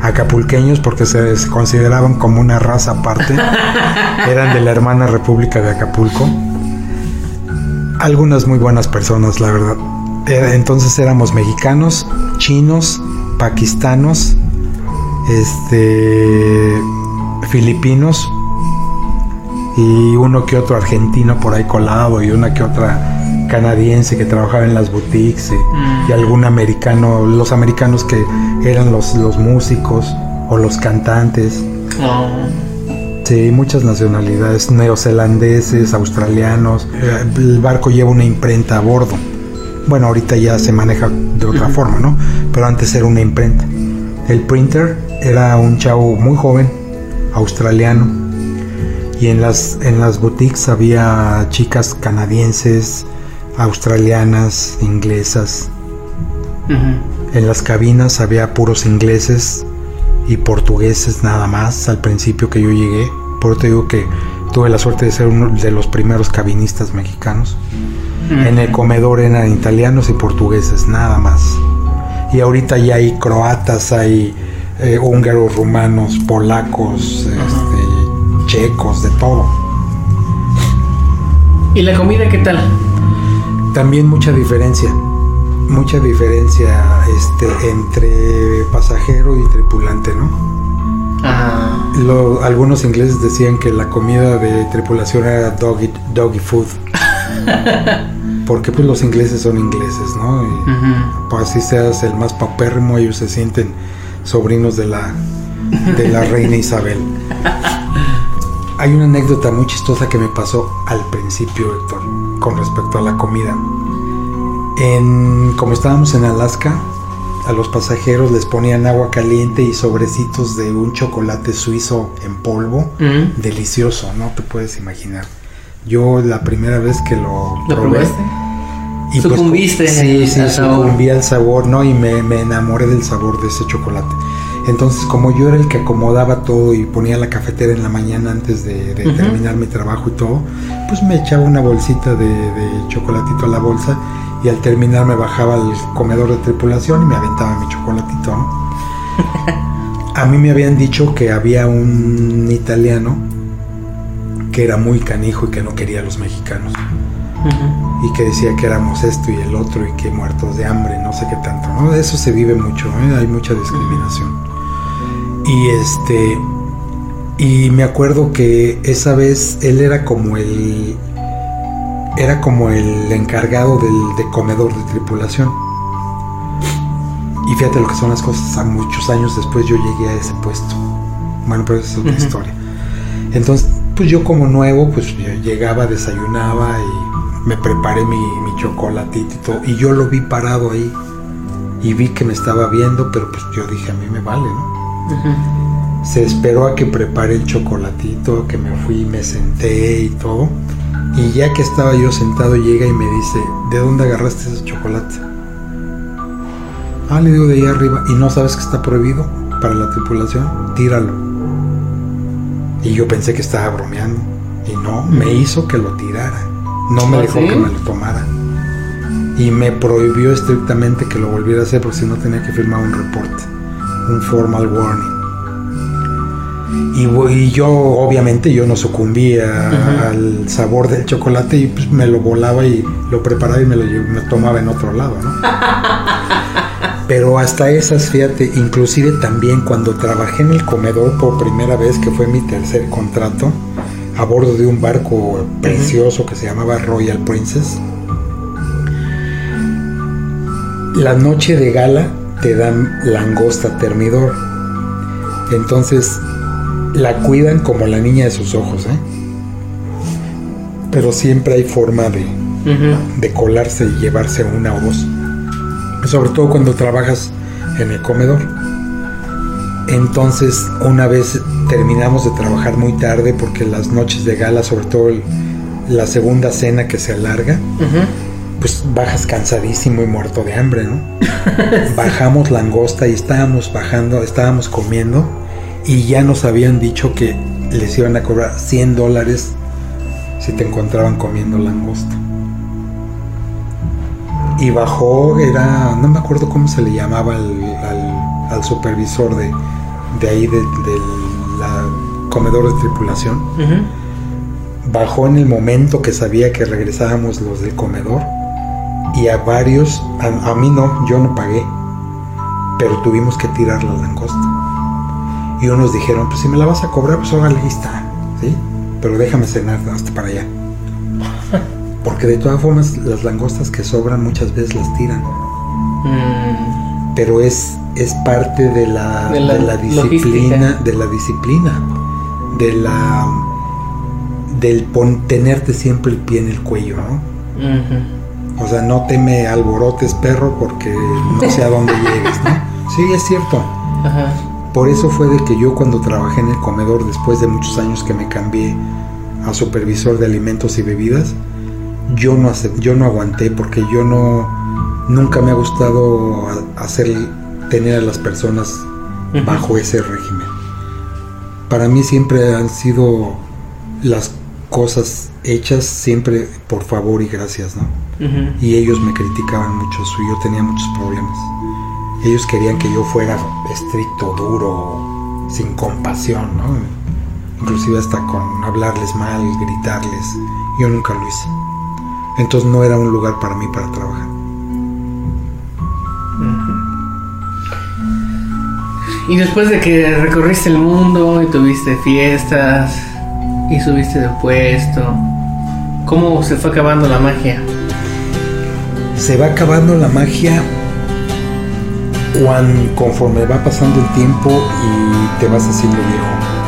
[SPEAKER 2] acapulqueños porque se, se consideraban como una raza aparte. Eran de la hermana República de Acapulco. Algunas muy buenas personas, la verdad. Entonces éramos mexicanos, chinos, paquistanos, este, filipinos y uno que otro argentino por ahí colado y una que otra canadiense que trabajaba en las boutiques y,
[SPEAKER 1] Mm.
[SPEAKER 2] y algún americano, los americanos que eran los, los músicos o los cantantes.
[SPEAKER 1] Oh.
[SPEAKER 2] Sí, muchas nacionalidades, neozelandeses, australianos. Eh, El barco lleva una imprenta a bordo. Bueno, ahorita ya se maneja de otra forma, ¿no? Pero antes era una imprenta. El printer era un chavo muy joven, australiano. Y en las, en las boutiques había chicas canadienses, australianas, inglesas. En las cabinas había puros ingleses y portugueses nada más al principio que yo llegué. Por eso te digo que tuve la suerte de ser uno de los primeros cabinistas mexicanos. En el comedor eran italianos y portugueses, nada más. Y ahorita ya hay croatas, hay eh, húngaros, rumanos, polacos, este, checos, de todo.
[SPEAKER 1] ¿Y la comida qué tal?
[SPEAKER 2] También mucha diferencia, mucha diferencia este, entre pasajero y tripulante, ¿no?
[SPEAKER 1] Ah.
[SPEAKER 2] Lo- algunos ingleses decían que la comida de tripulación era doggy, doggy food. Porque pues los ingleses son ingleses, ¿no? Y
[SPEAKER 1] Ujú.
[SPEAKER 2] pues así seas el más papérrimo, ellos se sienten sobrinos de la, de la reina Isabel. Hay una anécdota muy chistosa que me pasó al principio, Héctor, con respecto a la comida. En, como estábamos en Alaska, a los pasajeros les ponían agua caliente y sobrecitos de un chocolate suizo en polvo.
[SPEAKER 1] Mm.
[SPEAKER 2] Delicioso, no te puedes imaginar. Yo la primera vez que lo,
[SPEAKER 1] ¿Lo
[SPEAKER 2] probé,
[SPEAKER 1] probaste?
[SPEAKER 2] Y pues,
[SPEAKER 1] Sucumbiste
[SPEAKER 2] sí, sí,
[SPEAKER 1] sabor.
[SPEAKER 2] sucumbí al sabor, ¿no? Y me, me enamoré del sabor de ese chocolate. Entonces, como yo era el que acomodaba todo y ponía la cafetera en la mañana antes de, de
[SPEAKER 1] Ujú.
[SPEAKER 2] terminar mi trabajo y todo, pues me echaba una bolsita de, de chocolatito a la bolsa y al terminar me bajaba al comedor de tripulación y me aventaba mi chocolatito, ¿no? A mí me habían dicho que había un italiano que era muy canijo y que no quería a los mexicanos Y que decía que éramos esto y el otro y que muertos de hambre, no sé qué tanto, ¿no? Eso se vive mucho, ¿eh? hay mucha discriminación. Y este y me acuerdo que esa vez él era como el era como el encargado del de comedor de tripulación. Y fíjate lo que son las cosas, a muchos años después yo llegué a ese puesto. Bueno, pero esa es otra historia. Entonces, pues yo como nuevo, pues yo llegaba, desayunaba y me preparé mi, mi chocolatito y todo. Y yo lo vi parado ahí. Y vi que me estaba viendo, pero pues yo dije, a mí me vale, ¿no? Se esperó a que preparé el chocolatito, que me fui, me senté y todo. Y ya que estaba yo sentado, llega y me dice, ¿de dónde agarraste ese chocolate? Ah, le digo de ahí arriba. ¿Y no sabes que está prohibido para la tripulación? Tíralo. Y yo pensé que estaba bromeando. Y no, me hizo que lo tirara. No me
[SPEAKER 1] ¿Ah,
[SPEAKER 2] dejó
[SPEAKER 1] sí?
[SPEAKER 2] que me lo tomara. Y me prohibió estrictamente que lo volviera a hacer porque si no tenía que firmar un reporte. Un formal warning. Y, yo, obviamente, yo no sucumbía al sabor del chocolate y pues, me lo volaba y lo preparaba y me lo me tomaba en otro lado, ¿no? Pero hasta esas, fíjate, inclusive también cuando trabajé en el comedor por primera vez, que fue mi tercer contrato, a bordo de un barco precioso que se llamaba Royal Princess, la noche de gala te dan langosta termidor. Entonces la cuidan como la niña de sus ojos, ¿eh? Pero siempre hay forma de, de colarse y llevarse una o dos. Sobre todo cuando trabajas en el comedor. Entonces, una vez terminamos de trabajar muy tarde porque las noches de gala, sobre todo el- la segunda cena que se alarga, pues bajas cansadísimo y muerto de hambre, ¿no? Bajamos langosta y estábamos bajando, estábamos comiendo y ya nos habían dicho que les iban a cobrar 100 dólares si te encontraban comiendo langosta. Y bajó, era, no me acuerdo cómo se le llamaba al, al- al supervisor de, de ahí del comedor de tripulación, bajó en el momento que sabía que regresábamos los del comedor y a varios, a, mí no, yo no pagué, pero tuvimos que tirar la langosta. Y unos dijeron, pues si me la vas a cobrar, pues órale, ahí está, ¿sí? Pero déjame cenar hasta para allá. Porque de todas formas las langostas que sobran muchas veces las tiran. Mm. Pero es, es parte de la, de la, disciplina, de la disciplina, de la del tenerte siempre el pie en el cuello, ¿no? O sea, no te me alborotes, perro, porque no sé a dónde llegues, ¿no? Sí, es cierto. Por eso fue de que yo cuando trabajé en el comedor, después de muchos años que me cambié a supervisor de alimentos y bebidas, yo no, yo no aguanté porque yo no, nunca me ha gustado hacer, tener a las personas bajo ese régimen. Para mí siempre han sido las cosas hechas siempre por favor y gracias, ¿no? Y ellos me criticaban mucho, yo tenía muchos problemas. Ellos querían que yo fuera estricto, duro, sin compasión, ¿no? Inclusive hasta con hablarles mal, gritarles. Yo nunca lo hice. Entonces no era un lugar para mí para trabajar.
[SPEAKER 1] Y después de que recorriste el mundo y tuviste fiestas, y subiste de puesto. ¿Cómo se fue acabando la magia?
[SPEAKER 2] Se va acabando la magia cuando, conforme va pasando el tiempo y te vas haciendo viejo.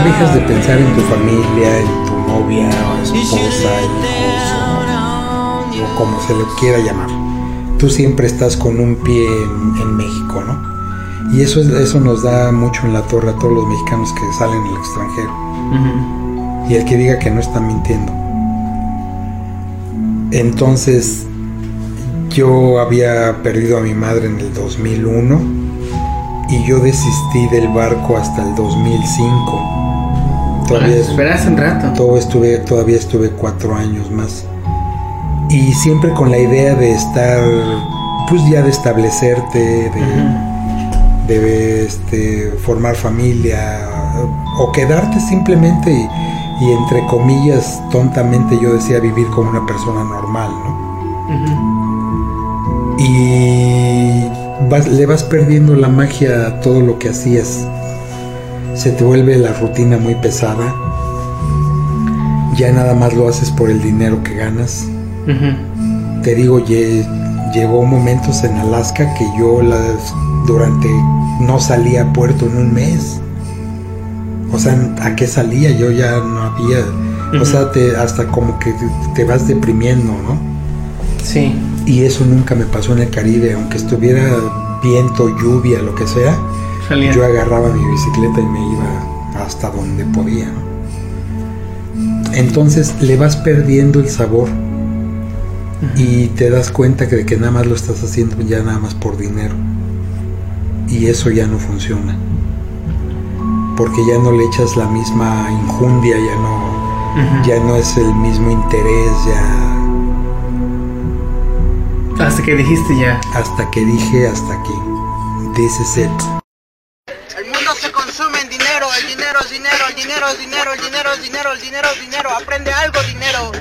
[SPEAKER 2] Dejas de pensar en tu familia, en tu novia, o esposa, hijos, o, como se le quiera llamar. Tú siempre estás con un pie en, México, ¿no? Y eso, eso nos da mucho en la torre a todos los mexicanos que salen al extranjero. Y el que diga que no está mintiendo. Entonces, yo había perdido a mi madre en el 2001 y yo desistí del barco hasta el 2005
[SPEAKER 1] Todavía, esperaste un rato.
[SPEAKER 2] Todo estuve, todavía estuve cuatro años más. Y siempre con la idea de estar, pues ya de establecerte, de, este, formar familia, o quedarte simplemente y, entre comillas, tontamente yo decía vivir como una persona normal, ¿no? Y le vas perdiendo la magia a todo lo que hacías se te vuelve la rutina muy pesada. Ya nada más lo haces por el dinero que ganas. Te digo, llegó momentos en Alaska que yo las, durante no salía a puerto en un mes. O sea, ¿a qué salía? Yo ya no había. O sea, te, hasta como que te vas deprimiendo, ¿no?
[SPEAKER 1] Sí.
[SPEAKER 2] Y eso nunca me pasó en el Caribe, aunque estuviera viento, lluvia, lo que sea yo agarraba mi bicicleta y me iba hasta donde podía. Entonces le vas perdiendo el sabor y te das cuenta que de que nada más lo estás haciendo ya nada más por dinero. Y eso ya no funciona. Porque ya no le echas la misma injundia, ya no, ya no es el mismo interés, ya.
[SPEAKER 1] Hasta que dijiste ya.
[SPEAKER 2] Hasta que dije hasta aquí. This is it.
[SPEAKER 3] dinero dinero, dinero dinero, dinero dinero. Aprende algo, dinero.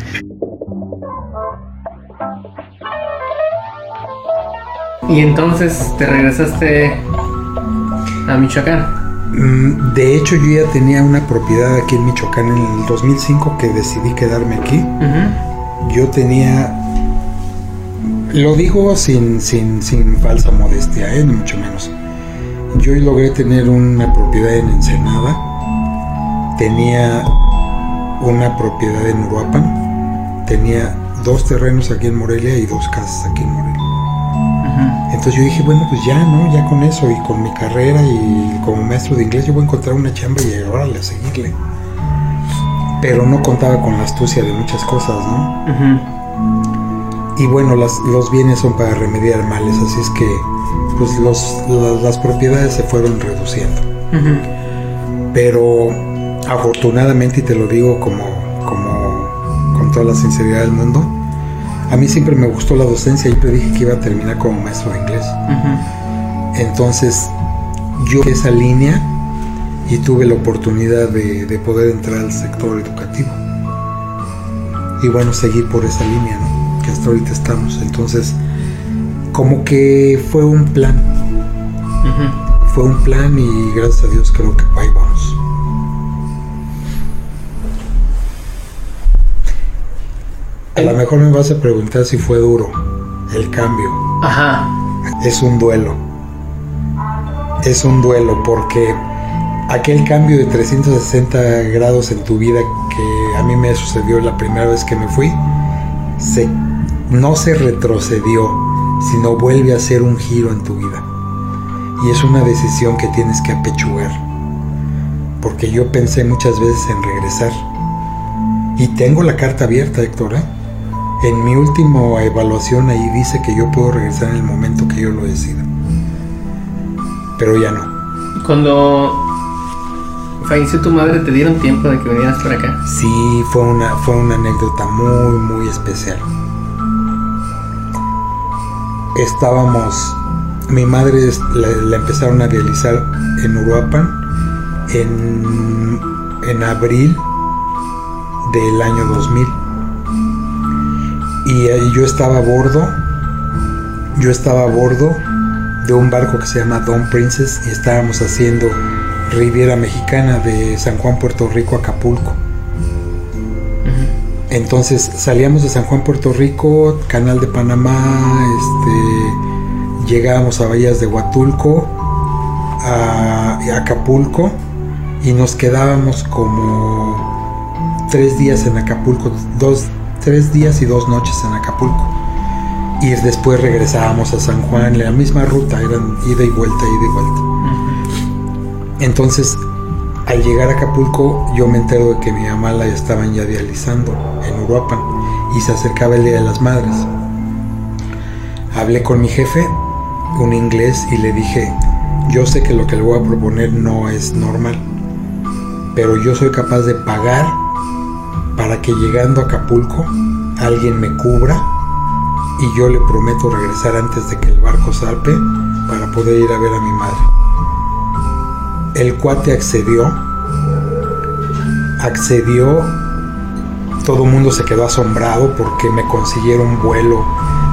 [SPEAKER 1] Y entonces te regresaste a Michoacán.
[SPEAKER 2] Mm, de hecho, yo ya tenía una propiedad aquí en Michoacán en el 2005 que decidí quedarme aquí. Yo tenía, lo digo sin, sin, sin falsa modestia, ¿eh? ni mucho menos. Yo logré tener una propiedad en Ensenada, tenía una propiedad en Uruapan, tenía dos terrenos aquí en Morelia y dos casas aquí en Morelia. Entonces yo dije, bueno, pues ya, ¿no? Ya con eso y con mi carrera y como maestro de inglés yo voy a encontrar una chamba y ahora a seguirle. Pero no contaba con la astucia de muchas cosas, ¿no? Y bueno, las, los bienes son para remediar males, así es que pues los, las propiedades se fueron reduciendo. Pero afortunadamente, y te lo digo como, como con toda la sinceridad del mundo, a mí siempre me gustó la docencia, siempre dije que iba a terminar como maestro de inglés. Entonces, yo esa línea y tuve la oportunidad de, poder entrar al sector educativo. Y bueno, seguir por esa línea, ¿no? Que hasta ahorita estamos. Entonces, como que fue un plan. Fue un plan y gracias a Dios creo que ahí vamos. A lo mejor me vas a preguntar si fue duro el cambio.
[SPEAKER 1] Ajá.
[SPEAKER 2] Es un duelo. Es un duelo porque aquel cambio de 360 grados en tu vida que a mí me sucedió la primera vez que me fui, se, no se retrocedió, sino vuelve a ser un giro en tu vida. Y es una decisión que tienes que apechugar. Porque yo pensé muchas veces en regresar. Y tengo la carta abierta, Héctor. ¿eh? En mi última evaluación ahí dice que yo puedo regresar en el momento que yo lo decida. Pero ya no.
[SPEAKER 1] Cuando falleció tu madre, ¿te dieron tiempo de que vinieras para acá?
[SPEAKER 2] Sí, fue una, fue una anécdota muy, muy especial. Estábamos, mi madre la, empezaron a realizar en Uruapan en, en abril del año 2000 y yo estaba a bordo, yo estaba a bordo de un barco que se llama Don Princess y estábamos haciendo Riviera Mexicana de San Juan, Puerto Rico, Acapulco. Entonces salíamos de San Juan, Puerto Rico, Canal de Panamá, este, llegábamos a Bahías de Huatulco, a Acapulco y nos quedábamos como tres días en Acapulco, dos, tres días y dos noches en Acapulco. Y después regresábamos a San Juan, la misma ruta, eran ida y vuelta, ida y vuelta. Entonces, al llegar a Acapulco, yo me entero de que mi mamá la estaban ya dializando y se acercaba el Día de las Madres. Hablé con mi jefe, un inglés, y le dije, yo sé que lo que le voy a proponer no es normal, pero yo soy capaz de pagar para que llegando a Acapulco alguien me cubra y yo le prometo regresar antes de que el barco salpe para poder ir a ver a mi madre. El cuate accedió, accedió, todo el mundo se quedó asombrado porque me consiguieron vuelo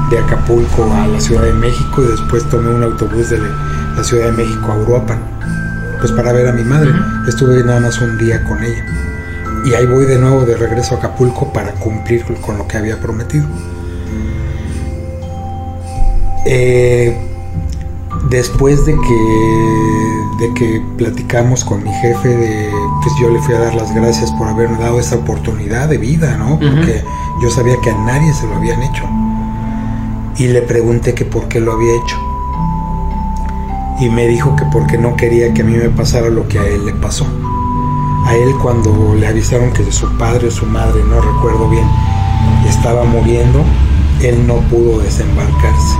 [SPEAKER 2] de Acapulco a la Ciudad de México y después tomé un autobús de la Ciudad de México a Uruapan, pues para ver a mi madre. Estuve nada más un día con ella y ahí voy de nuevo de regreso a Acapulco para cumplir con lo que había prometido. Eh, después de que, de que platicamos con mi jefe, de, pues yo le fui a dar las gracias por haberme dado esa oportunidad de vida, ¿no? Porque yo sabía que a nadie se lo habían hecho. Y le pregunté que por qué lo había hecho. Y me dijo que porque no quería que a mí me pasara lo que a él le pasó a él cuando le avisaron que su padre o su madre, no recuerdo bien, estaba muriendo, él no pudo desembarcarse.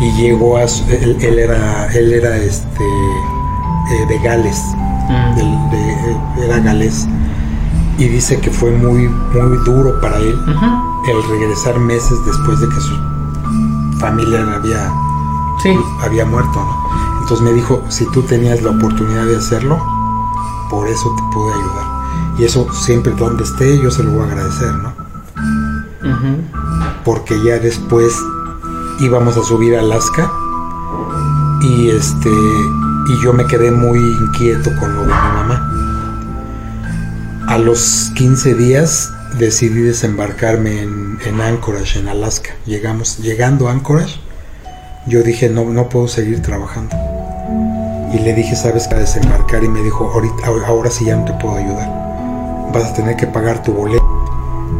[SPEAKER 2] Y llegó a él, era él era este eh, de Gales, mm. era galés y dice que fue muy muy duro para él el regresar meses después de que su familia había había muerto, Entonces me dijo, si tú tenías la oportunidad de hacerlo, por eso te pude ayudar. Y eso siempre donde esté yo se lo voy a agradecer, ¿no? Porque ya después íbamos a subir a Alaska y este y yo me quedé muy inquieto con lo de mi mamá. A los 15 días decidí desembarcarme en, en Anchorage, en Alaska. Llegamos, llegando a Anchorage, yo dije no, no puedo seguir trabajando Y le dije, ¿sabes qué? A desembarcar y me dijo, ahorita, ahora sí ya no te puedo ayudar. Vas a tener que pagar tu boleto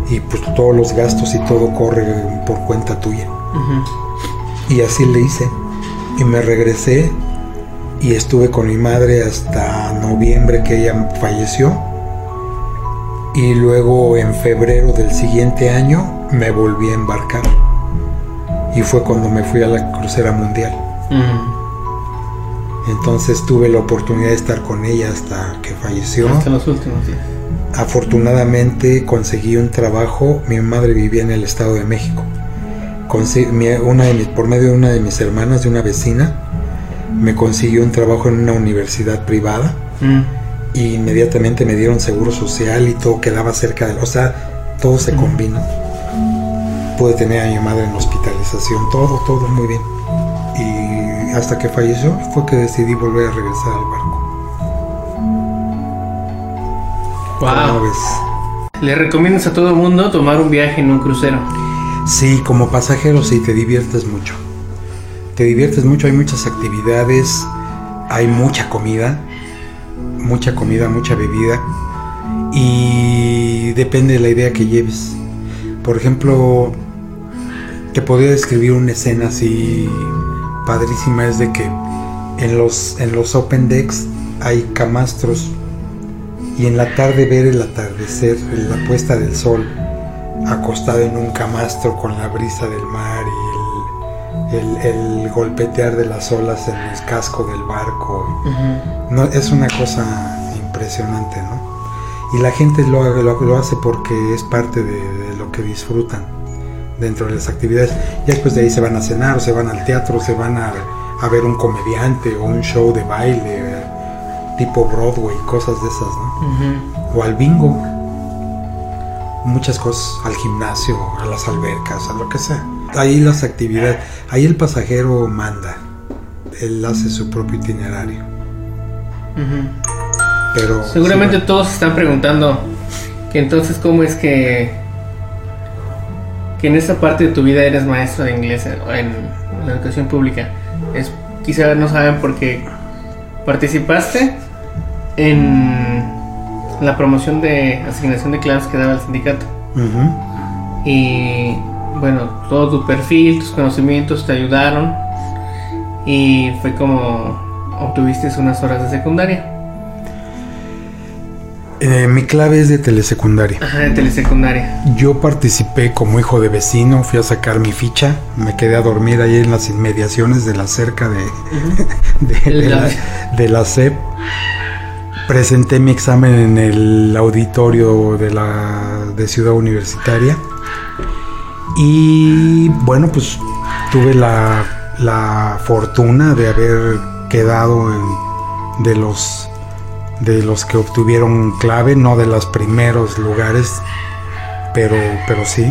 [SPEAKER 2] y pues todos los gastos y todo corre por cuenta tuya. Y así le hice. Y me regresé y estuve con mi madre hasta noviembre que ella falleció. Y luego en febrero del siguiente año me volví a embarcar. Y fue cuando me fui a la crucera mundial. Entonces tuve la oportunidad de estar con ella hasta que falleció.
[SPEAKER 1] Hasta los últimos días.
[SPEAKER 2] Afortunadamente conseguí un trabajo. Mi madre vivía en el Estado de México. una de mis, por medio de una de mis hermanas, de una vecina, me consiguió un trabajo en una universidad privada.
[SPEAKER 1] Mm.
[SPEAKER 2] Y inmediatamente me dieron seguro social y todo quedaba cerca de... O sea, todo se combinó. Pude tener a mi madre en hospitalización, todo, todo muy bien. Y hasta que falleció fue que decidí volver a regresar al barco.
[SPEAKER 1] Wow. ¿Le recomiendas a todo el mundo tomar un viaje en un crucero?
[SPEAKER 2] Sí, como pasajero sí, te diviertes mucho. Te diviertes mucho, hay muchas actividades, hay mucha comida, mucha comida, mucha bebida y depende de la idea que lleves. Por ejemplo, te podría describir una escena así padrísima, es de que en los, en los open decks hay camastros y en la tarde ver el atardecer, la puesta del sol, acostado en un camastro con la brisa del mar y el, golpetear de las olas en el casco del barco. no, es una cosa impresionante, ¿no? Y la gente lo, lo, hace porque es parte de, lo que disfrutan dentro de las actividades. Ya después de ahí se van a cenar, o se van al teatro, se van a, a ver un comediante o un show de baile tipo Broadway, cosas de esas, ¿no? O al bingo, muchas cosas, al gimnasio, a las albercas, a lo que sea. Ahí las actividades, ahí el pasajero manda, él hace su propio itinerario. Pero
[SPEAKER 1] seguramente todos están preguntando que entonces cómo es que que en esa parte de tu vida eres maestro de inglés en, en la educación pública. Es quizá no saben por qué participaste en la promoción de asignación de clases que daba el sindicato. Y bueno, todo tu perfil, tus conocimientos te ayudaron y fue como obtuviste unas horas de secundaria.
[SPEAKER 2] Eh, mi clave es de telesecundaria.
[SPEAKER 1] Ajá, de telesecundaria.
[SPEAKER 2] Yo participé como hijo de vecino, fui a sacar mi ficha, me quedé a dormir ahí en las inmediaciones de la cerca de, de, la, de la CEP presenté mi examen en el auditorio de la de Ciudad Universitaria y bueno pues tuve la, la fortuna de haber quedado en, de los de los que obtuvieron clave no de los primeros lugares pero pero sí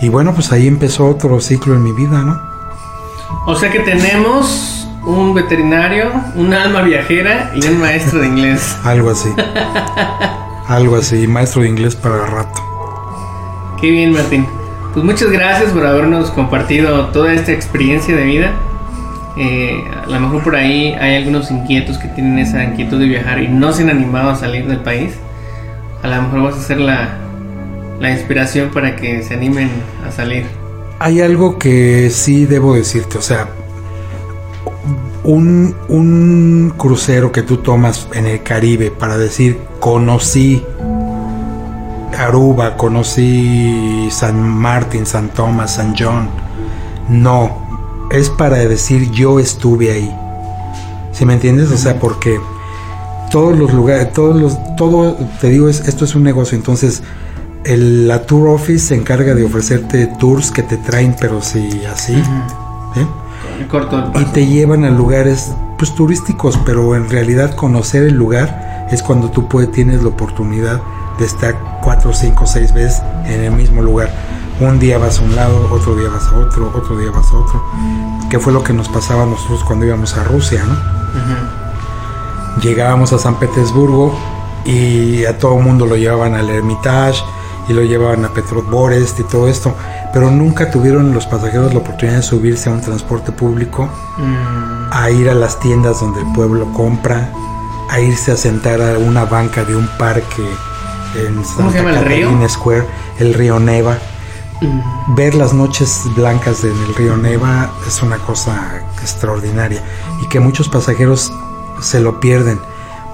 [SPEAKER 2] y bueno pues ahí empezó otro ciclo en mi vida no
[SPEAKER 1] o sea que tenemos un veterinario, un alma viajera y un maestro de inglés.
[SPEAKER 2] Algo así. Algo así, maestro de inglés para el rato.
[SPEAKER 1] Qué bien, Martín. Pues muchas gracias por habernos compartido toda esta experiencia de vida. Eh, a lo mejor por ahí hay algunos inquietos que tienen esa inquietud de viajar y no se han animado a salir del país. A lo mejor vas a ser la, la inspiración para que se animen a salir.
[SPEAKER 2] Hay algo que sí debo decirte, o sea, un, crucero que tú tomas en el Caribe para decir conocí Aruba, conocí San Martín, San Tomás, San John. No, es para decir yo estuve ahí. ¿Sí me entiendes? O sea, porque todos los lugares, todos los, todo, te digo, es, esto es un negocio, entonces el, la tour office se encarga de ofrecerte tours que te traen, pero sí así. ¿eh? y te llevan a lugares pues turísticos, pero en realidad conocer el lugar es cuando tú puedes, tienes la oportunidad de estar cuatro, cinco, seis veces en el mismo lugar. Un día vas a un lado, otro día vas a otro, otro día vas a otro. Que fue lo que nos pasaba a nosotros cuando íbamos a Rusia, ¿no? Llegábamos a San Petersburgo y a todo el mundo lo llevaban al Hermitage y lo llevaban a Petroborest y todo esto, pero nunca tuvieron los pasajeros la oportunidad de subirse a un transporte público,
[SPEAKER 1] Mm,
[SPEAKER 2] a ir a las tiendas donde el pueblo compra, a irse a sentar a una banca de un parque en
[SPEAKER 1] ¿Cómo
[SPEAKER 2] Santa
[SPEAKER 1] se llama el río?
[SPEAKER 2] Square, el río Neva.
[SPEAKER 1] mm.
[SPEAKER 2] Ver las noches blancas en el río Neva es una cosa extraordinaria y que muchos pasajeros se lo pierden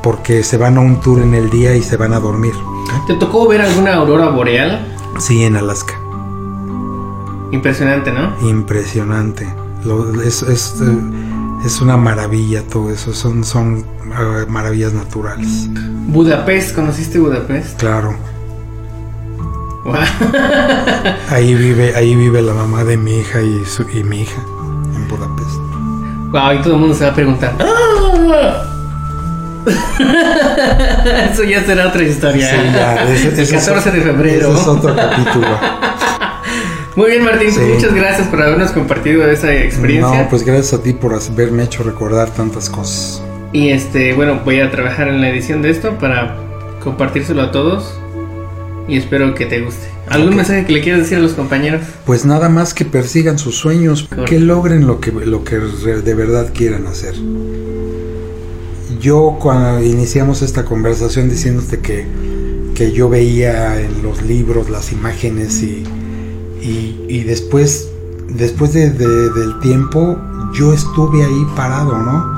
[SPEAKER 2] porque se van a un tour en el día y se van a dormir.
[SPEAKER 1] ¿Te tocó ver alguna aurora boreal?
[SPEAKER 2] Sí, en Alaska.
[SPEAKER 1] Impresionante, ¿no?
[SPEAKER 2] Impresionante. Lo- es, es, eh, es una maravilla todo eso. Son, son eh, maravillas naturales.
[SPEAKER 1] Budapest, ¿conociste Budapest?
[SPEAKER 2] Claro.
[SPEAKER 1] Guau.
[SPEAKER 2] Ahí vive, ahí vive la mamá de mi hija y, su- y mi hija en Budapest.
[SPEAKER 1] Wow, y todo el mundo se va a preguntar. ¡Ah! Eso ya será otra historia.
[SPEAKER 2] Sí, ya, ese-
[SPEAKER 1] El
[SPEAKER 2] ese es
[SPEAKER 1] 14 de febrero.
[SPEAKER 2] ese es otro capítulo.
[SPEAKER 1] Muy bien, Martín,
[SPEAKER 2] Sí.
[SPEAKER 1] muchas gracias por habernos compartido esa experiencia.
[SPEAKER 2] No, pues gracias a ti por haberme hecho recordar tantas cosas.
[SPEAKER 1] Y este, bueno, voy a trabajar en la edición de esto para compartírselo a todos. Y espero que te guste. ¿Algún
[SPEAKER 2] Ok.
[SPEAKER 1] mensaje que le quieras decir a los compañeros?
[SPEAKER 2] Pues nada más que persigan sus sueños,
[SPEAKER 1] Correcto.
[SPEAKER 2] que logren lo que, lo que de verdad quieran hacer. Yo cuando iniciamos esta conversación diciéndote que, que yo veía en los libros las imágenes y, y, y después, después de- de- del tiempo, yo estuve ahí parado, ¿no?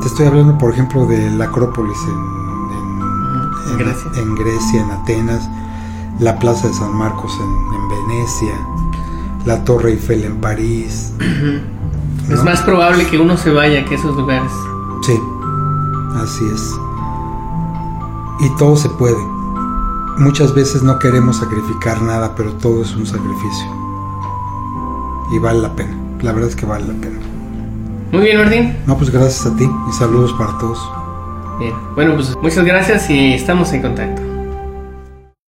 [SPEAKER 2] Te estoy hablando, por ejemplo, de la Acrópolis en, en-
[SPEAKER 1] En Grecia.
[SPEAKER 2] en Grecia, en Atenas, la Plaza de San Marcos en, en Venecia, la Torre Eiffel en París.
[SPEAKER 1] Es
[SPEAKER 2] ¿no?
[SPEAKER 1] más probable que uno se vaya que esos lugares.
[SPEAKER 2] Sí, así es. Y todo se puede. Muchas veces no queremos sacrificar nada, pero todo es un sacrificio. Y vale la pena. La verdad es que vale la pena.
[SPEAKER 1] Muy bien, Martín.
[SPEAKER 2] No, pues gracias a ti y saludos para todos.
[SPEAKER 1] Bien. Bueno, pues muchas gracias y estamos en contacto.